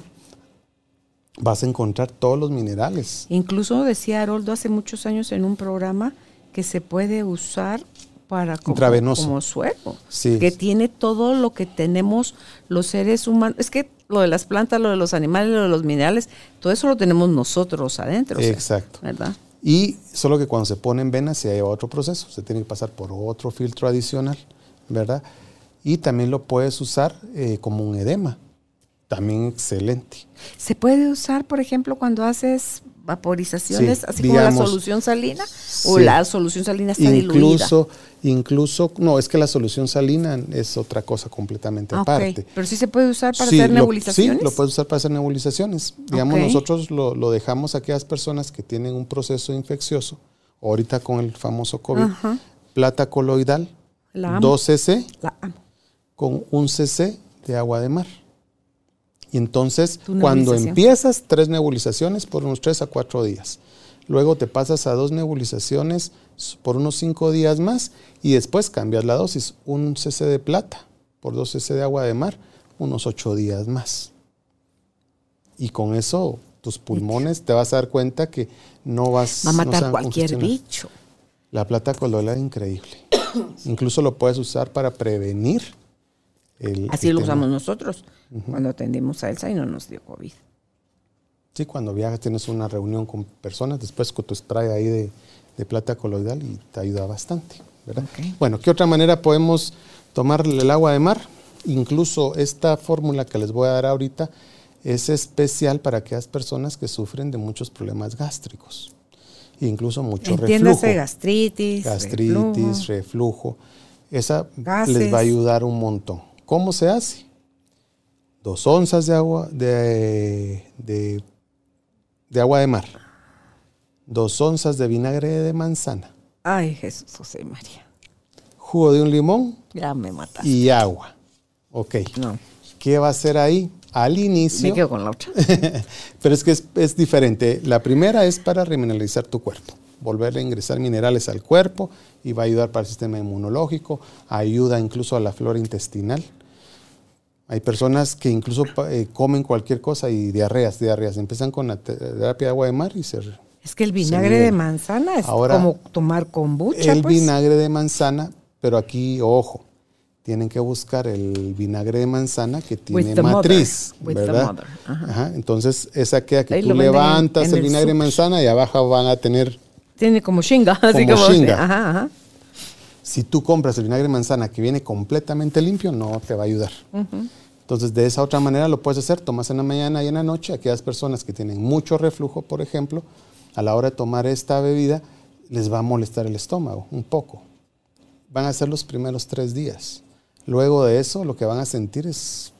vas a encontrar todos los minerales. Incluso decía Haroldo hace muchos años en un programa que se puede usar para como, Intravenoso. como suero. Sí. Que tiene todo lo que tenemos los seres humanos. Es que lo de las plantas, lo de los animales, lo de los minerales, todo eso lo tenemos nosotros adentro. o sea, Exacto. ¿Verdad? Y solo que cuando se pone en venas se lleva otro proceso, se tiene que pasar por otro filtro adicional, ¿verdad? Y también lo puedes usar eh, como un edema, también excelente. ¿Se puede usar, por ejemplo, cuando haces vaporizaciones, Sí, así como la solución salina? ¿O sí. la solución salina está diluida? Incluso, incluso, no, es que la solución salina es otra cosa completamente Ah, aparte. Pero sí se puede usar para Sí, hacer lo- nebulizaciones. sí, lo puedes usar para hacer nebulizaciones. Digamos, nosotros lo, lo dejamos a aquellas personas que tienen un proceso infeccioso, ahorita con el famoso COVID, plata coloidal, La amo. 2 cc La amo. con un cc de agua de mar. Y entonces, cuando empiezas, tres nebulizaciones por unos tres a cuatro días. Luego te pasas a dos nebulizaciones por unos cinco días más y después cambias la dosis. Un cc de plata por dos cc de agua de mar, unos ocho días más. Y con eso, tus pulmones te vas a dar cuenta que no vas Va a matar cualquier bicho. La plata coloidal es increíble. [coughs] Incluso lo puedes usar para prevenir el. Así lo usamos nosotros cuando atendimos a Elsa y no nos dio COVID. Sí, cuando viajas tienes una reunión con personas, después con tu spray ahí de, de plata coloidal y te ayuda bastante. ¿verdad? Bueno, ¿qué otra manera podemos tomar el agua de mar? Incluso esta fórmula que les voy a dar ahorita es especial para aquellas personas que sufren de muchos problemas gástricos. Incluso mucho Entiéndase reflujo. gastritis, gastritis, reflujo. reflujo. Esa Gases. les va a ayudar un montón. ¿Cómo se hace? Dos onzas de agua de, de, de agua de mar. Dos onzas de vinagre de manzana. Ay, Jesús, José María. Jugo de un limón Ya me mataste. y agua. Ok. No, ¿Qué va a hacer ahí? Al me inicio. quedo con la otra. [laughs] Pero es que es, es diferente. La primera es para remineralizar tu cuerpo, volver a ingresar minerales al cuerpo y va a ayudar para el sistema inmunológico, ayuda incluso a la flora intestinal. Hay personas que incluso eh, comen cualquier cosa y diarreas, diarreas. Empiezan con la te- terapia de agua de mar y se... Es que el vinagre de manzana es Ahora, como tomar kombucha, el pues. vinagre de manzana, pero aquí, ojo, tienen que buscar el vinagre de manzana que tiene mother, matriz, with the ¿verdad? mother, ajá. Ajá, Entonces, esa queda que Ahí tú venden en- levantas en el el vinagre de manzana y abajo van a tener, Tiene como shinga, [laughs] así Como como shinga. Ajá, ajá. si tú compras el vinagre de manzana que viene completamente limpio, no te va a ayudar. Entonces, de esa otra manera lo puedes hacer, tomas en la mañana y en la noche. Aquellas personas que tienen mucho reflujo, por ejemplo, a la hora de tomar esta bebida, les va a molestar el estómago un poco. Van a ser los primeros tres días. Luego de eso, lo que van a sentir es,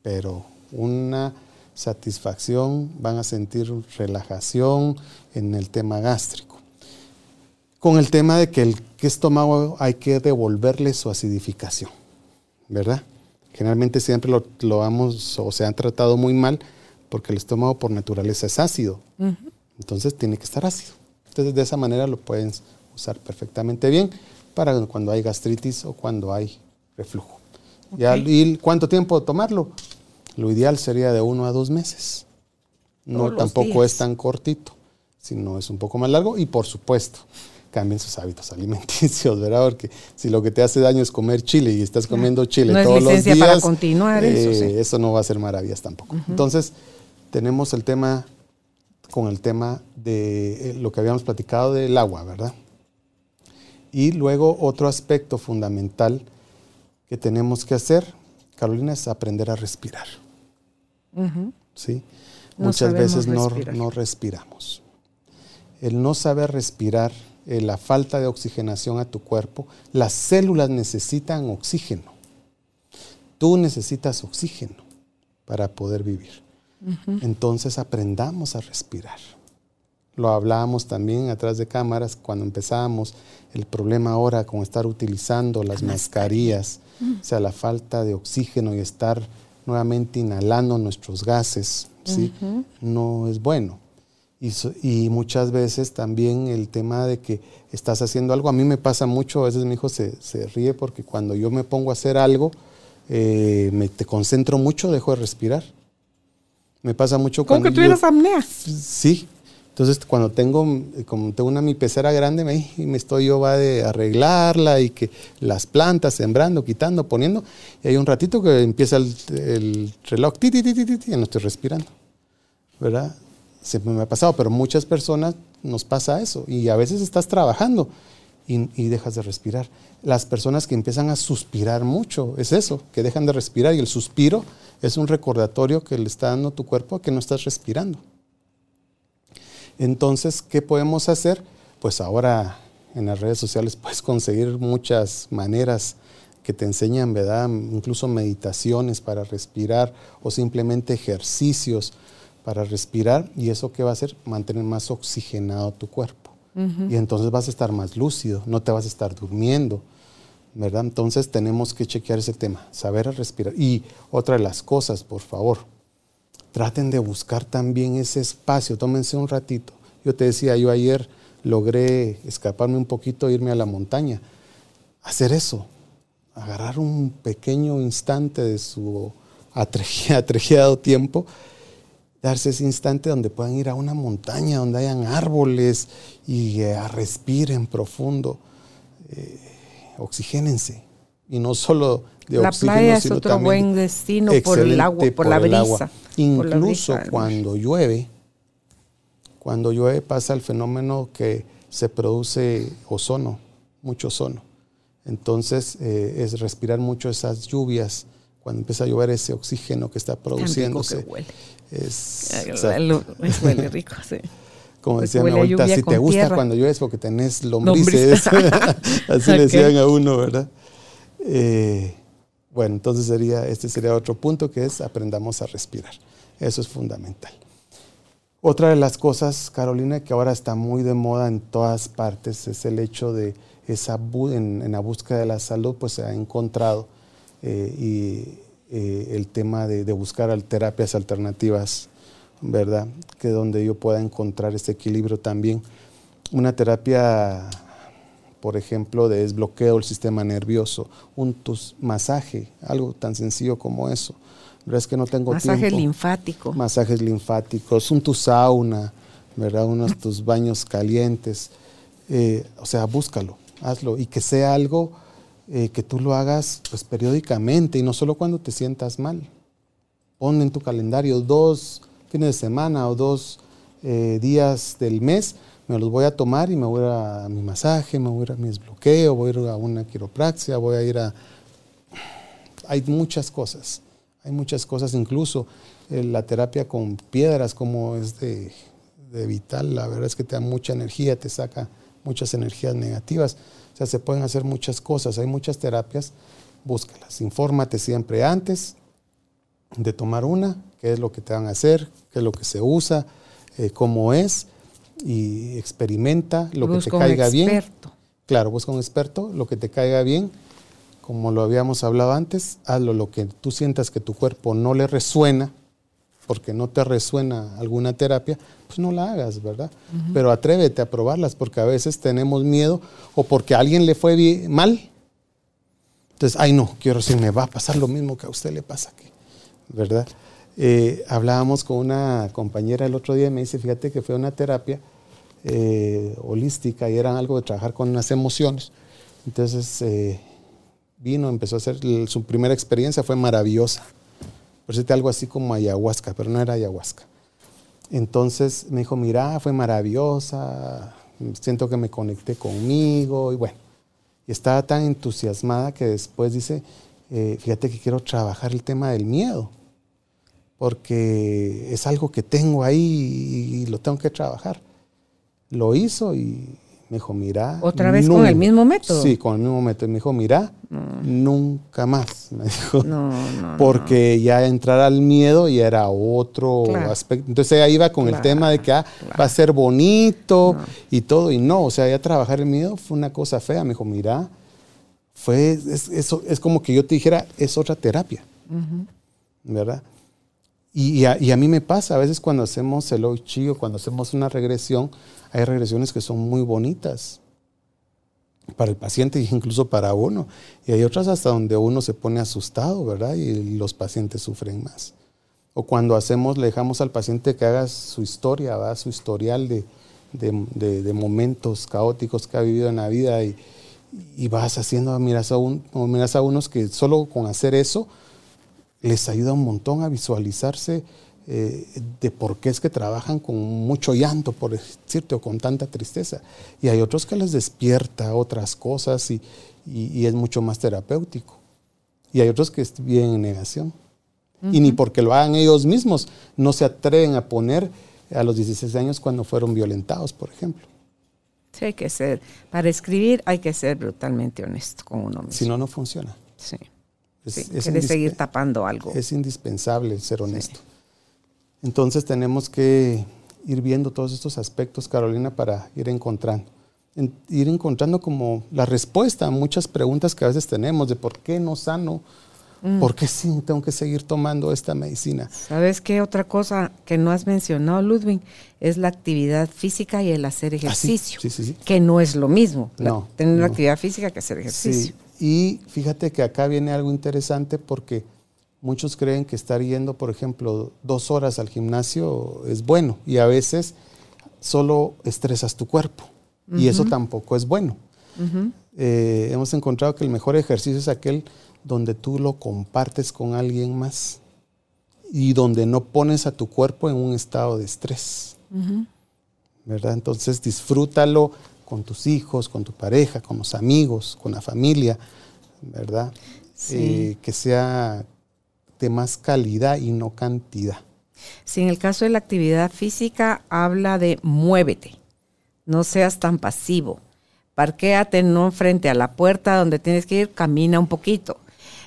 pero una satisfacción, van a sentir relajación en el tema gástrico. Con el tema de que el estómago hay que devolverle su acidificación, ¿verdad? Generalmente siempre lo, lo vamos o se han tratado muy mal porque el estómago por naturaleza es ácido. Entonces tiene que estar ácido. Entonces de esa manera lo pueden usar perfectamente bien para cuando hay gastritis o cuando hay reflujo. ¿Y cuánto tiempo tomarlo? Lo ideal sería de uno a dos meses. No tampoco es tan cortito, sino es un poco más largo y por supuesto cambien sus hábitos alimenticios, ¿verdad? Porque si lo que te hace daño es comer chile y estás comiendo chile todos los días, para continuar eso, eh, eso, no va a hacer maravillas tampoco. Entonces, tenemos el tema con el tema de eh, lo que habíamos platicado del agua, ¿verdad? Y luego otro aspecto fundamental que tenemos que hacer, Carolina, es aprender a respirar. ¿Sí? Muchas veces no, no, respiramos. El no saber respirar, eh, la falta de oxigenación a tu cuerpo, las células necesitan oxígeno. Tú necesitas oxígeno para poder vivir. Entonces aprendamos a respirar. Lo hablábamos también atrás de cámaras cuando empezábamos. El problema ahora con estar utilizando las mascarillas, o sea, la falta de oxígeno y estar nuevamente inhalando nuestros gases, ¿sí? no es bueno. Y, y, muchas veces también el tema de que estás haciendo algo, a mí me pasa mucho, a veces mi hijo se, se ríe porque cuando yo me pongo a hacer algo, eh, me te concentro mucho, dejo de respirar. Me pasa mucho cuando. ¿Cómo que tuvieras apnea? Sí. Entonces, cuando tengo, como tengo una mi pecera grande, me, me estoy yo va de arreglarla y que las plantas, sembrando, quitando, poniendo. Y hay un ratito que empieza el, reloj, ti, ti, ti, ti, y no estoy respirando. ¿Verdad? Siempre me ha pasado, pero muchas personas nos pasa eso. Y a veces estás trabajando y, y, dejas de respirar. Las personas que empiezan a suspirar mucho, es eso, que dejan de respirar y el suspiro es un recordatorio que le está dando tu cuerpo a que no estás respirando. Entonces, ¿qué podemos hacer? Pues ahora en las redes sociales [laughs] puedes conseguir muchas maneras que te enseñan, ¿verdad? Incluso meditaciones para respirar o simplemente ejercicios para respirar. ¿Y eso qué va a hacer? Mantener más oxigenado tu cuerpo. Y entonces vas a estar más lúcido, no te vas a estar durmiendo, ¿verdad? Entonces tenemos que chequear ese tema, saber respirar. Y otra de las cosas, por favor, traten de buscar también ese espacio, tómense un ratito. Yo te decía, yo ayer logré escaparme un poquito, irme a la montaña. Hacer eso, agarrar un pequeño instante de su [laughs] atregiado tiempo, darse ese instante donde puedan ir a una montaña, donde hayan árboles y eh, respiren profundo. Eh, oxigénense. Y no solo de la oxígeno, playa es otro buen destino por el agua, por, la brisa. Incluso cuando llueve, cuando llueve pasa el fenómeno que se produce ozono, mucho ozono. Entonces eh, es respirar mucho esas lluvias, cuando empieza a llover ese oxígeno que está produciéndose. Que Es, [laughs] huele rico, sí. Como decía mi abuelita, si te gusta cuando llueve es porque tenés lombrices. [laughs] Así le decían a uno, ¿verdad? Eh, bueno, entonces sería, este sería otro punto que es aprendamos a respirar. Eso es fundamental. Otra de las cosas, Carolina, que ahora está muy de moda en todas partes es el hecho de esa en, en la búsqueda de la salud, pues se ha encontrado eh, y eh, el tema de, de buscar terapias alternativas, ¿verdad? Que donde yo pueda encontrar ese equilibrio también. Una terapia por ejemplo, de desbloqueo del sistema nervioso, un tus masaje, algo tan sencillo como eso. Pero es que no tengo Masaje linfático. Masajes linfáticos, un tu sauna, ¿verdad? Unos tus baños calientes. Eh, o sea, búscalo, hazlo y que sea algo eh, que tú lo hagas pues, periódicamente y no solo cuando te sientas mal. Pon en tu calendario dos fines de semana o dos eh, días del mes me los voy a tomar y me voy a, mi masaje, me voy a a mi desbloqueo, voy a ir a una quiropraxia, voy a ir a... Hay muchas cosas, hay muchas cosas, incluso eh, la terapia con piedras como es de, de, vital, la verdad es que te da mucha energía, te saca muchas energías negativas, sea, se pueden hacer muchas cosas, hay muchas terapias, búscalas, infórmate siempre antes de tomar una, qué es lo que te van a hacer, qué es lo que se usa, eh, cómo es, y experimenta lo que te caiga bien. Claro, busca un experto, lo que te caiga bien, como lo habíamos hablado antes, hazlo lo que tú sientas que tu cuerpo no le resuena, porque no te resuena alguna terapia, pues no la hagas, ¿verdad? Pero atrévete a probarlas, porque a veces tenemos miedo o porque a alguien le fue bien, mal. Entonces, ay no, quiero decir, me va a pasar lo mismo que a usted le pasa aquí, ¿verdad? Eh, hablábamos con una compañera el otro día y me dice, fíjate que fue una terapia eh, holística y era algo de trabajar con unas emociones. Entonces eh, vino, empezó a hacer, su primera experiencia fue maravillosa. Decirte algo así como ayahuasca, pero no era ayahuasca. Entonces me dijo, mira, fue maravillosa, siento que me conecté conmigo y bueno. Y estaba tan entusiasmada que después dice, eh, fíjate que quiero trabajar el tema del miedo, porque es algo que tengo ahí y lo tengo que trabajar lo hizo y me dijo, mira. ¿Otra vez con el mismo método? Sí, con el mismo método. Me dijo, mira, nunca más. [laughs] Me dijo. No, no, Porque ya entrar al miedo ya era otro aspecto. Entonces ella iba con el tema de que ah, va a ser bonito y todo. Y no, o sea, ya trabajar el miedo fue una cosa fea. Me dijo, mira, fue, es, eso, es como que yo te dijera, es otra terapia. ¿Verdad? Y, a, mí me pasa, a veces cuando hacemos el oichi o cuando hacemos una regresión, hay regresiones que son muy bonitas para el paciente e incluso para uno. Y hay otras hasta donde uno se pone asustado, ¿verdad? Y los pacientes sufren más. O cuando hacemos, le dejamos al paciente que haga su historia, ¿verdad? su historial de, de, momentos caóticos que ha vivido en la vida y, vas haciendo, miras a, un, miras a unos que solo con hacer eso les ayuda un montón a visualizarse eh, de por qué es que trabajan con mucho llanto, por decirte, o con tanta tristeza. Y hay otros que les despierta otras cosas y, es mucho más terapéutico. Y hay otros que viven en negación. Y ni porque lo hagan ellos mismos, no se atreven a poner a los 16 años cuando fueron violentados, por ejemplo. Sí, hay que ser, para escribir hay que ser brutalmente honesto con uno mismo. Si no, no funciona. Sí. Es, seguir tapando algo. Es indispensable ser honesto. Entonces tenemos que ir viendo todos estos aspectos, Carolina, para ir encontrando. ir encontrando como la respuesta a muchas preguntas que a veces tenemos de por qué no sano, mm. por qué sí tengo que seguir tomando esta medicina. ¿Sabes qué otra cosa que no has mencionado, Ludwig? Es la actividad física y el hacer ah, ejercicio. sí, sí, que no es lo mismo. tener una actividad física que hacer ejercicio. Y fíjate que acá viene algo interesante porque muchos creen que estar yendo, por ejemplo, dos horas al gimnasio es bueno y a veces solo estresas tu cuerpo y eso tampoco es bueno. Eh, hemos encontrado que el mejor ejercicio es aquel donde tú lo compartes con alguien más y donde no pones a tu cuerpo en un estado de estrés. ¿Verdad? Entonces disfrútalo con tus hijos, con tu pareja, con los amigos, con la familia, ¿verdad? Sí. Eh, que sea más calidad y no cantidad. Sí, en el caso de la actividad física habla de muévete, no seas tan pasivo. Parquéate no frente a la puerta donde tienes que ir, camina un poquito.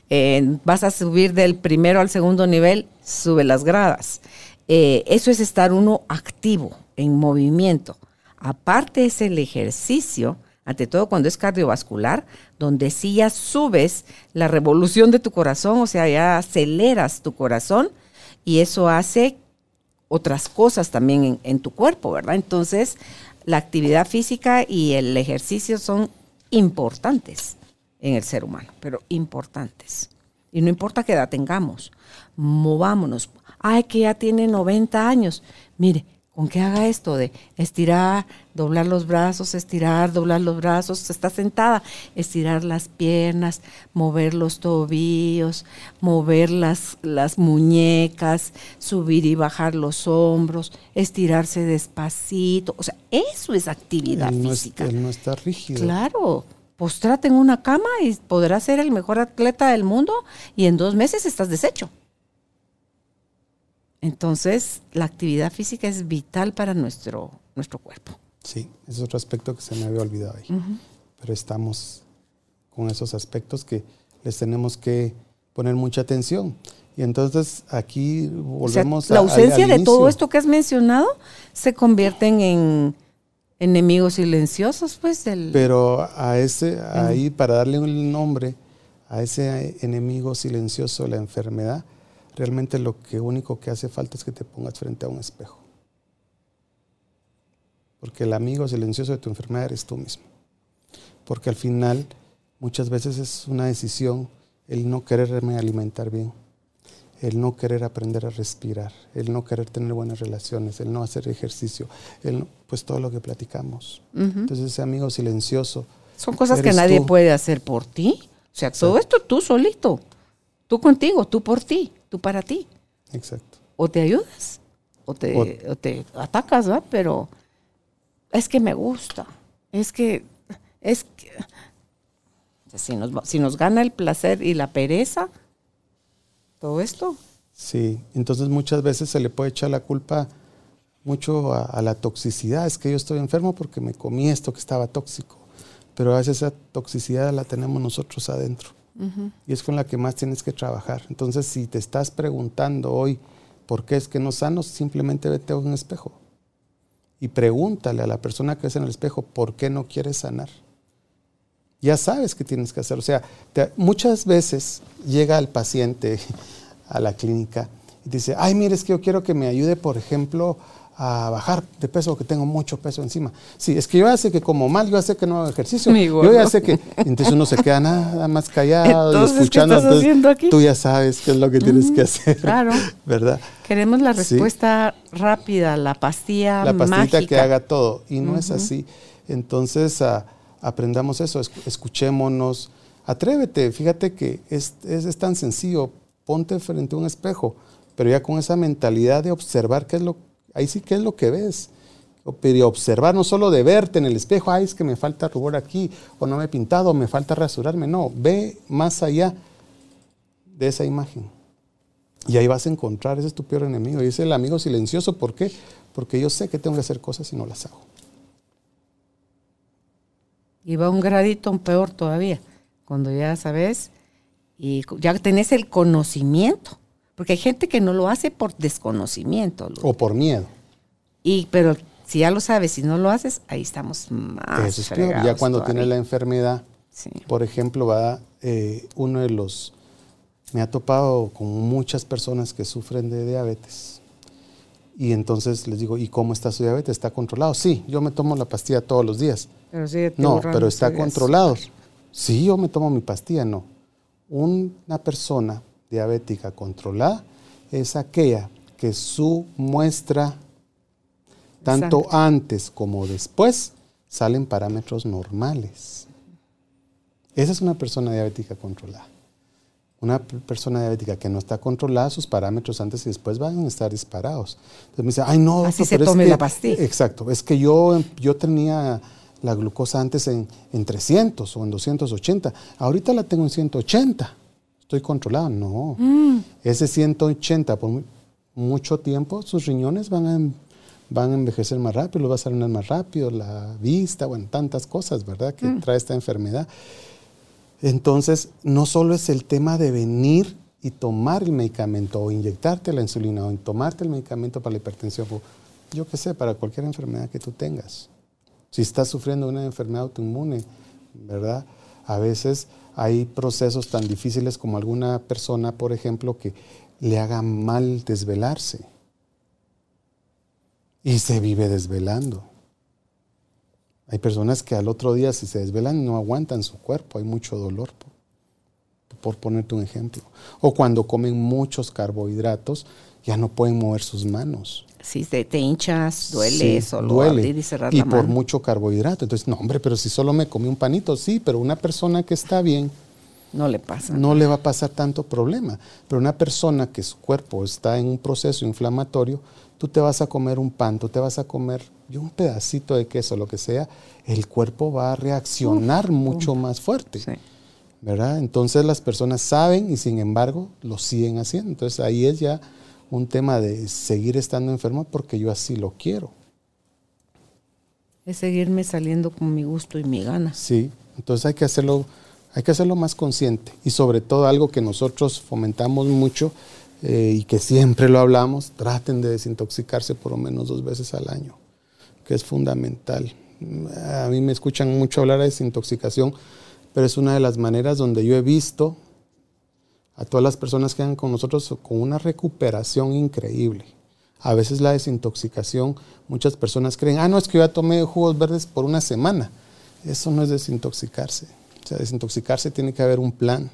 Eh, vas a subir del primero al segundo nivel, sube las gradas. Eh, eso es estar uno activo, en movimiento. Aparte es el ejercicio, ante todo cuando es cardiovascular, donde sí ya subes la revolución de tu corazón, o sea, ya aceleras tu corazón y eso hace otras cosas también en, tu cuerpo, ¿verdad? Entonces, la actividad física y el ejercicio son importantes en el ser humano, pero importantes. Y no importa qué edad tengamos, movámonos. Ay, que ya tiene 90 años. Mire, con que haga esto de estirar, doblar los brazos, estirar, doblar los brazos, está sentada, estirar las piernas, mover los tobillos, mover las, las muñecas, subir y bajar los hombros, estirarse despacito. O sea, eso es actividad física. él no está rígido. Claro. Postrate en una cama y podrás ser el mejor atleta del mundo y en dos meses estás deshecho. Entonces, la actividad física es vital para nuestro, nuestro cuerpo. Sí, es otro aspecto que se me había olvidado ahí. Pero estamos con esos aspectos que les tenemos que poner mucha atención. Y entonces aquí volvemos a... La ausencia de todo esto que has mencionado se convierten en enemigos silenciosos, pues. Del, Pero a ese, ahí, para darle un nombre a ese enemigo silencioso la enfermedad, realmente lo que único que hace falta es que te pongas frente a un espejo. Porque el amigo silencioso de tu enfermedad eres tú mismo. Porque al final, muchas veces es una decisión el no quererme alimentar bien el no querer aprender a respirar, el no querer tener buenas relaciones, el no hacer ejercicio, el pues todo lo que platicamos. Entonces ese amigo silencioso. Son cosas que nadie puede hacer por ti. O sea, todo esto tú solito, tú contigo, tú por ti, tú para ti. Exacto. O te ayudas o te, te atacas, ¿verdad? Pero es que me gusta, es que, es que, si nos, si nos gana el placer y la pereza, todo esto. Sí, entonces muchas veces se le puede echar la culpa mucho a, la toxicidad. Es que yo estoy enfermo porque me comí esto que estaba tóxico. Pero a veces esa toxicidad la tenemos nosotros adentro. Y es con la que más tienes que trabajar. Entonces, si te estás preguntando hoy por qué es que no sanos, simplemente vete a un espejo. Y pregúntale a la persona que es en el espejo por qué no quieres sanar ya sabes qué tienes que hacer. O sea, muchas veces llega el paciente [laughs] a la clínica y dice, ay, mire, es que yo quiero que me ayude, por ejemplo, a bajar de peso, que tengo mucho peso encima. Sí, es que yo ya sé que como mal, yo ya sé que no hago ejercicio. Yo ya sé que, entonces uno se queda nada más callado y escuchando. ¿qué Tú ya sabes qué es lo que tienes que hacer. Claro. [laughs] ¿Verdad? Queremos la respuesta rápida, la pastilla La pastilla que haga todo. Y no es así. Entonces, uh, aprendamos eso, escuchémonos, atrévete, fíjate que es, es, tan sencillo, ponte frente a un espejo, pero ya con esa mentalidad de observar qué es lo, ahí sí qué es lo que ves. Pero observar no solo de verte en el espejo, ay, es que me falta rubor aquí, o no me he pintado, o me falta rasurarme. No, ve más allá de esa imagen. Y ahí vas a encontrar, ese es tu peor enemigo. Y es el amigo silencioso, ¿por qué? Porque yo sé que tengo que hacer cosas y no las hago. Y va un gradito peor todavía, cuando ya sabes y ya tenés el conocimiento, porque hay gente que no lo hace por desconocimiento. O por miedo. Y, pero si ya lo sabes y no lo haces, ahí estamos más. Eso es Ya cuando tiene la enfermedad, por ejemplo, va eh, uno de los. Me ha topado con muchas personas que sufren de diabetes. Y entonces les digo, ¿y cómo está su diabetes? ¿Está controlado? Sí, yo me tomo la pastilla todos los días no, pero está controlado. Sí, yo me tomo mi pastilla, no. Una persona diabética controlada es aquella que su muestra, tanto antes como después, salen parámetros normales. Esa es una persona diabética controlada. Una persona diabética que no está controlada, sus parámetros antes y después van a estar disparados. Entonces me dice, ay no, Así se tome la pastilla. Exacto, es que yo, yo tenía la glucosa antes en, en 300 o en 280. Ahorita la tengo en 180. Estoy controlado. No. Mm. Ese 180 por mucho tiempo, sus riñones van a, van a envejecer más rápido, los va a salir más rápido, la vista, bueno, tantas cosas, ¿verdad? Que mm. trae esta enfermedad. Entonces, no solo es el tema de venir y tomar el medicamento o inyectarte la insulina o tomarte el medicamento para la hipertensión, yo qué sé, para cualquier enfermedad que tú tengas. Si estás sufriendo una enfermedad autoinmune, ¿verdad? A veces hay procesos tan difíciles como alguna persona, por ejemplo, que le haga mal desvelarse. Y se vive desvelando. Hay personas que al otro día si se desvelan no aguantan su cuerpo, hay mucho dolor, por, ponerte un ejemplo. O cuando comen muchos carbohidratos, ya no pueden mover sus manos. Si te, hinchas, duele, solo duele. y, y por mucho carbohidrato. Entonces, no, hombre, pero si solo me comí un panito, sí, pero una persona que está bien, no le pasa. No le va a pasar tanto problema. Pero una persona que su cuerpo está en un proceso inflamatorio, tú te vas a comer un pan, tú te vas a comer un pedacito de queso, lo que sea, el cuerpo va a reaccionar mucho más fuerte. ¿Verdad? Entonces las personas saben y sin embargo lo siguen haciendo. Entonces ahí es ya un tema de seguir estando enfermo porque yo así lo quiero. Es seguirme saliendo con mi gusto y mi gana. Sí, entonces hay que hacerlo, hay que hacerlo más consciente y sobre todo algo que nosotros fomentamos mucho eh, y que siempre lo hablamos, traten de desintoxicarse por lo menos dos veces al año, que es fundamental. A mí me escuchan mucho hablar de desintoxicación, pero es una de las maneras donde yo he visto a todas las personas que van con nosotros con una recuperación increíble. A veces la desintoxicación, muchas personas creen, ah, no, es que yo ya tomé jugos verdes por una semana. Eso no es desintoxicarse. O sea, desintoxicarse tiene que haber un plan.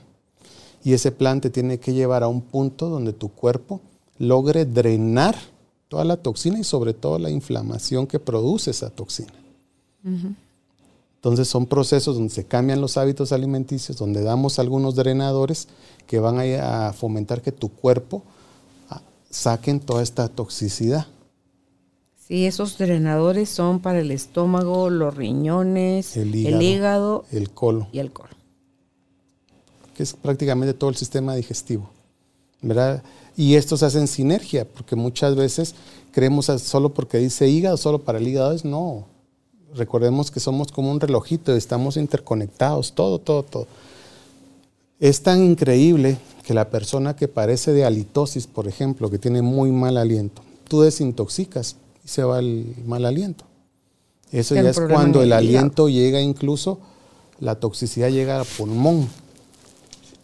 Y ese plan te tiene que llevar a un punto donde tu cuerpo logre drenar toda la toxina y sobre todo la inflamación que produce esa toxina. Entonces son procesos donde se cambian los hábitos alimenticios, donde damos algunos drenadores que van a, fomentar que tu cuerpo ah, saquen toda esta toxicidad. Sí, esos drenadores son para el estómago, los riñones, el hígado, el, colon. y el colon. Que es prácticamente todo el sistema digestivo. ¿verdad? Y estos hacen sinergia, porque muchas veces creemos solo porque dice hígado, solo para el hígado es no. Recordemos que somos como un relojito, estamos interconectados, todo, todo, todo. Es tan increíble que la persona que parece de halitosis, por ejemplo, que tiene muy mal aliento, tú desintoxicas y se va el mal aliento. Eso ya es cuando el aliento llega incluso, la toxicidad llega al pulmón.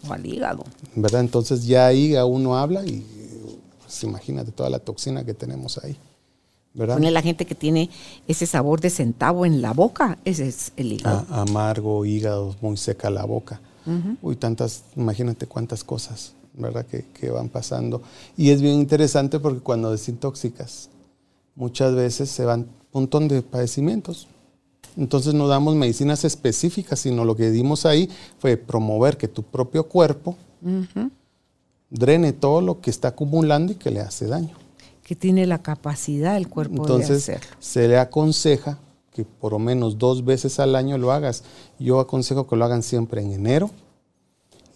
O al hígado. ¿Verdad? Entonces ya ahí uno habla y pues, imagínate toda la toxina que tenemos ahí. Pone la gente que tiene ese sabor de centavo en la boca, ese es el hígado. amargo, hígado, muy seca la boca. Uy, tantas, imagínate cuántas cosas, ¿verdad? Que, van pasando. Y es bien interesante porque cuando desintoxicas, muchas veces se van un montón de padecimientos. Entonces no damos medicinas específicas, sino lo que dimos ahí fue promover que tu propio cuerpo drene todo lo que está acumulando y que le hace daño que tiene la capacidad el cuerpo Entonces, de hacerlo. Se le aconseja que por lo menos dos veces al año lo hagas. Yo aconsejo que lo hagan siempre en enero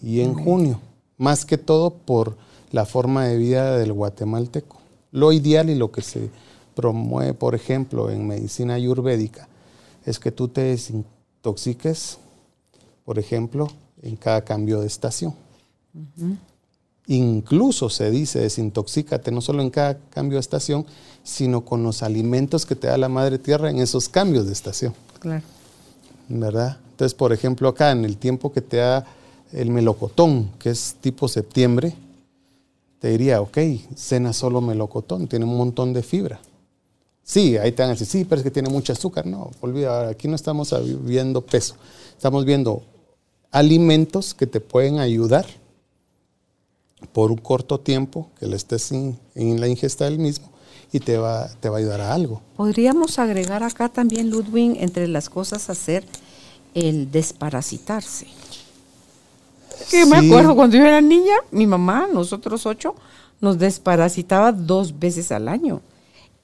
y en junio, más que todo por la forma de vida del guatemalteco. Lo ideal y lo que se promueve, por ejemplo, en medicina ayurvédica, es que tú te desintoxiques, por ejemplo, en cada cambio de estación. Incluso se dice, desintoxícate no solo en cada cambio de estación, sino con los alimentos que te da la madre tierra en esos cambios de estación. Claro. ¿Verdad? Entonces, por ejemplo, acá en el tiempo que te da el melocotón, que es tipo septiembre, te diría, ok, cena solo melocotón, tiene un montón de fibra. Sí, ahí te van a decir, sí, pero es que tiene mucho azúcar. No, olvida, aquí no estamos viendo peso, estamos viendo alimentos que te pueden ayudar por un corto tiempo que le estés en la ingesta del mismo y te va, te va a ayudar a algo. Podríamos agregar acá también, Ludwig, entre las cosas hacer el desparasitarse. Que me acuerdo cuando yo era niña, mi mamá, nosotros ocho, nos desparasitaba dos veces al año.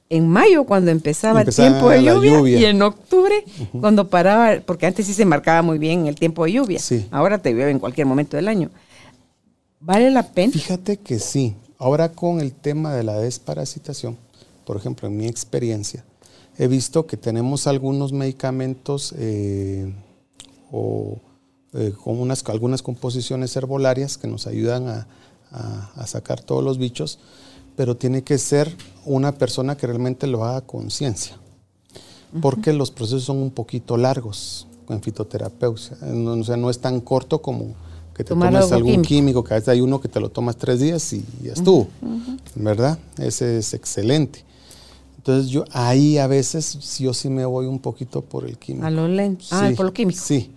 En mayo, cuando empezaba, el tiempo de lluvia, y en octubre, cuando paraba, porque antes sí se marcaba muy bien el tiempo de lluvia. Ahora te llueve en cualquier momento del año. ¿Vale la pena? Fíjate que sí. Ahora con el tema de la desparasitación, por ejemplo, en mi experiencia, he visto que tenemos algunos medicamentos eh, o eh, con unas, algunas composiciones herbolarias que nos ayudan a, sacar todos los bichos, pero tiene que ser una persona que realmente lo haga conciencia, porque los procesos son un poquito largos en fitoterapeuta, o sea, no es tan corto como que te tomes algún químico. que a veces hay uno que te lo tomas tres días y ya estuvo, ¿verdad? Ese es excelente. Entonces yo ahí a veces yo sí me voy un poquito por el químico. A lo lento. ah, por lo químico. Sí,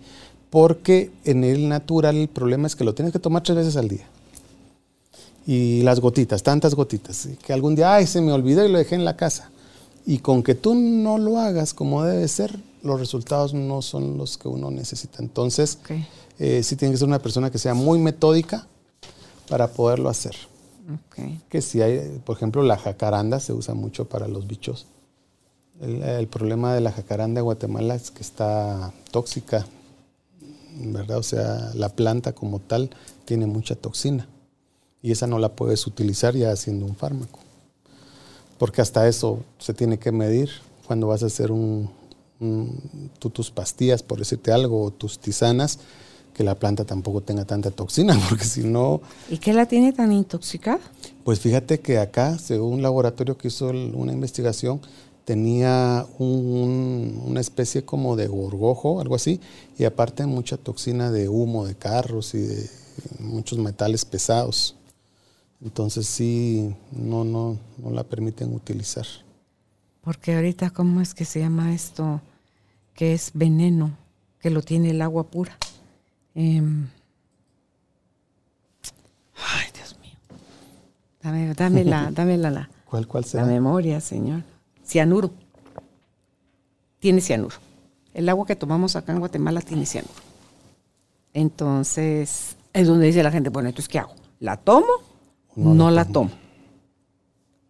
porque en el natural el problema es que lo tienes que tomar tres veces al día. Y las gotitas, tantas gotitas, que algún día, ay, se me olvidó y lo dejé en la casa. Y con que tú no lo hagas como debe ser, los resultados no son los que uno necesita. Entonces, eh, sí tiene que ser una persona que sea muy metódica para poderlo hacer. Que si hay, por ejemplo, la jacaranda se usa mucho para los bichos. El, problema de la jacaranda de Guatemala es que está tóxica, ¿verdad? O sea, la planta como tal tiene mucha toxina y esa no la puedes utilizar ya haciendo un fármaco. Porque hasta eso se tiene que medir cuando vas a hacer un, tus pastillas, por decirte algo, o tus tisanas, que la planta tampoco tenga tanta toxina, [laughs] porque si no... ¿Y qué la tiene tan intoxicada? Pues fíjate que acá, según un laboratorio que hizo una investigación, tenía una especie como de gorgojo, algo así, y aparte mucha toxina de humo de carros y de muchos metales pesados. Entonces sí, no, no, no la permiten utilizar. Porque ahorita, ¿cómo es que se llama esto? Que es veneno, que lo tiene el agua pura. Em, ay, Dios mío. Dame, dame la, [laughs] dame la, ¿Cuál, cuál será? La memoria, señor. Cianuro. Tiene cianuro. El agua que tomamos acá en Guatemala tiene cianuro. Entonces, es donde dice la gente, bueno, entonces, ¿qué hago? ¿La tomo? No, no la tomo.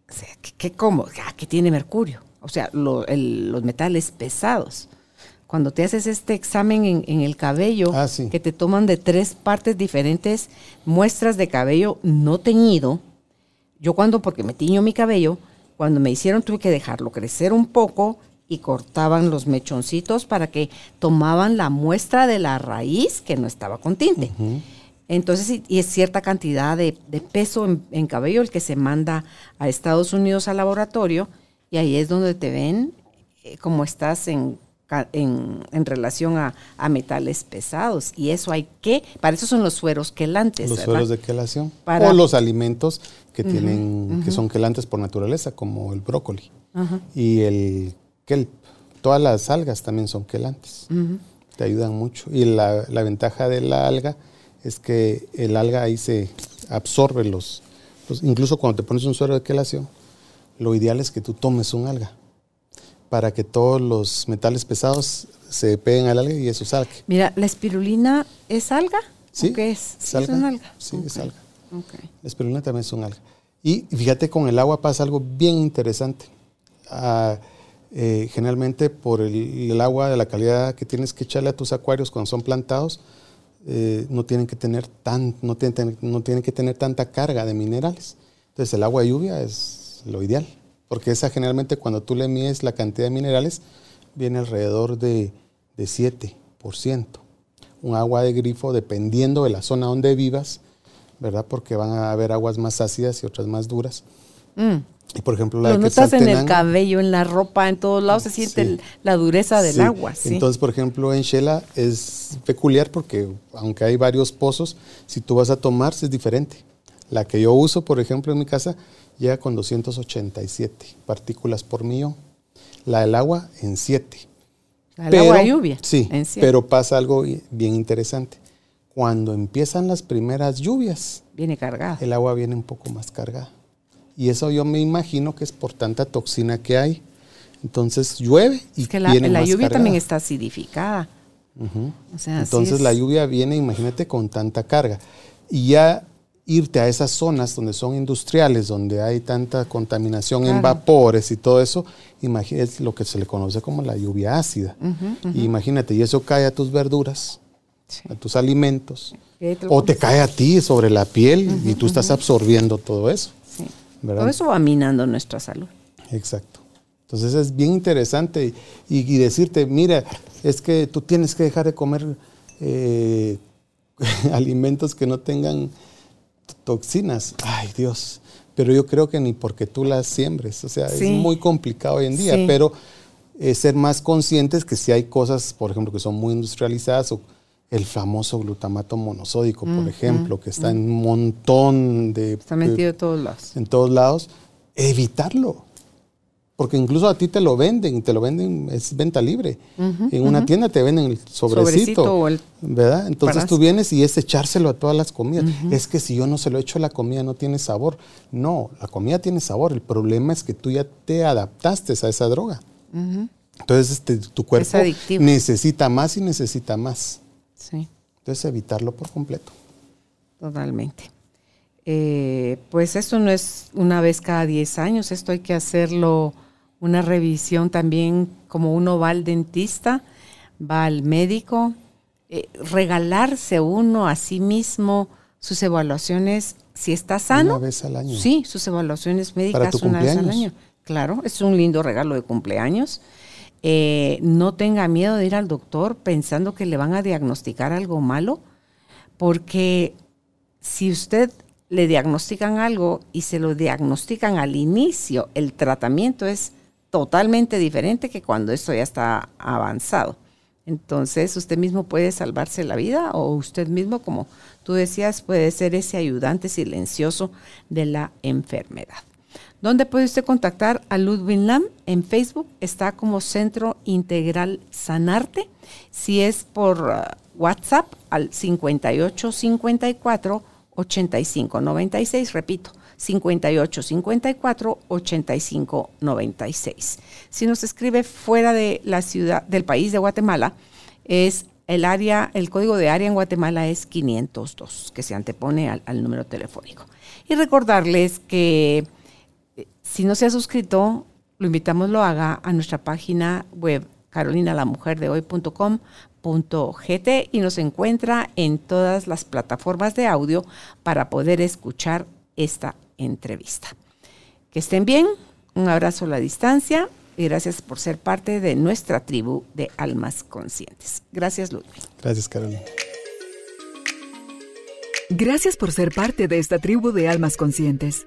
O sea, ¿qué, como? Ah, que tiene mercurio. O sea, los metales pesados. Cuando te haces este examen en, el cabello, ah, que te toman de tres partes diferentes, muestras de cabello no teñido. Yo cuando, porque me tiño mi cabello, cuando me hicieron tuve que dejarlo crecer un poco y cortaban los mechoncitos para que tomaban la muestra de la raíz que no estaba con tinte. Entonces, y, es cierta cantidad de, peso en, cabello el que se manda a Estados Unidos al laboratorio y ahí es donde te ven eh, cómo estás en, en, relación a, metales pesados. Y eso hay que, para eso son los sueros quelantes. Los sueros de quelación. o los alimentos que tienen, que son quelantes por naturaleza, como el brócoli y el kelp. Todas las algas también son quelantes. Te ayudan mucho. Y la, ventaja de la alga es que el alga ahí se absorbe los, incluso cuando te pones un suero de quelación, lo ideal es que tú tomes un alga para que todos los metales pesados se peguen al alga y eso salga. Mira, ¿la espirulina es alga? Sí. ¿Qué es? ¿Es, alga? Sí, es alga. La espirulina también es un alga. Y fíjate, con el agua pasa algo bien interesante. Ah, eh, generalmente por el, agua de la calidad que tienes que echarle a tus acuarios cuando son plantados, eh, no, tienen que tener tan, no, tienen, no tienen que tener tanta carga de minerales. Entonces el agua de lluvia es lo ideal, porque esa generalmente cuando tú le mides la cantidad de minerales viene alrededor de, de 7%. Un agua de grifo, dependiendo de la zona donde vivas, ¿verdad? Porque van a haber aguas más ácidas y otras más duras. Mm. Y por ejemplo, la Lo notas en el cabello, en la ropa, en todos lados se siente la dureza del agua. ¿sí? Entonces, por ejemplo, en Shela es peculiar porque aunque hay varios pozos, si tú vas a tomar es diferente. La que yo uso, por ejemplo, en mi casa, llega con 287 partículas por millón. La del agua en 7. La del agua lluvia. Sí, pero pasa algo bien interesante cuando empiezan las primeras lluvias, viene cargada. El agua viene un poco más cargada. Y eso yo me imagino que es por tanta toxina que hay. Entonces llueve y es que la, la lluvia también está acidificada. Entonces la lluvia viene, imagínate, con tanta carga. Y ya irte a esas zonas donde son industriales, donde hay tanta contaminación en vapores y todo eso, es lo que se le conoce como la lluvia ácida. imagínate, y eso cae a tus verduras, a tus alimentos, o te cae a ti sobre la piel y tú estás absorbiendo todo eso. Todo eso va minando nuestra salud. Exacto. Entonces es bien interesante y, decirte, mira, es que tú tienes que dejar de comer eh, [laughs] alimentos que no tengan toxinas. Ay Dios, pero yo creo que ni porque tú las siembres, o sea, es muy complicado hoy en día, pero eh, ser más conscientes que si hay cosas, por ejemplo, que son muy industrializadas o el famoso glutamato monosódico, por ejemplo, que está en un montón de... Está metido en todos lados. En todos lados, evitarlo. Porque incluso a ti te lo venden, te lo venden, es venta libre. en una tienda te venden el sobrecito, ¿verdad? Entonces tú vienes y es echárselo a todas las comidas. Es que si yo no se lo echo la comida no tiene sabor. No, la comida tiene sabor. El problema es que tú ya te adaptaste a esa droga. Entonces este, tu cuerpo necesita más y necesita más. Sí. Entonces evitarlo por completo. Totalmente. Eh, pues esto no es una vez cada 10 años, esto hay que hacerlo una revisión también como uno va al dentista, va al médico, eh, regalarse uno a sí mismo sus evaluaciones, si está sano. Una vez al año. Sí, sus evaluaciones médicas una vez al año. Claro, es un lindo regalo de cumpleaños. Eh, no tenga miedo de ir al doctor pensando que le van a diagnosticar algo malo, porque si usted le diagnostican algo y se lo diagnostican al inicio, el tratamiento es totalmente diferente que cuando esto ya está avanzado. Entonces, usted mismo puede salvarse la vida o usted mismo, como tú decías, puede ser ese ayudante silencioso de la enfermedad. ¿Dónde puede usted contactar a Ludwig Lam? En Facebook está como Centro Integral Sanarte. Si es por uh, WhatsApp al 5854 8596, repito, 5854 8596. Si nos escribe fuera de la ciudad del país de Guatemala, es el área, el código de área en Guatemala es 502, que se antepone al número telefónico. Y recordarles que si no se ha suscrito, lo invitamos lo haga a nuestra página web carolinalamujerdehoy.com.gt y nos encuentra en todas las plataformas de audio para poder escuchar esta entrevista. Que estén bien, un abrazo a la distancia y gracias por ser parte de nuestra tribu de almas conscientes. Gracias, Ludwig. Gracias, Carolina. Gracias por ser parte de esta tribu de almas conscientes.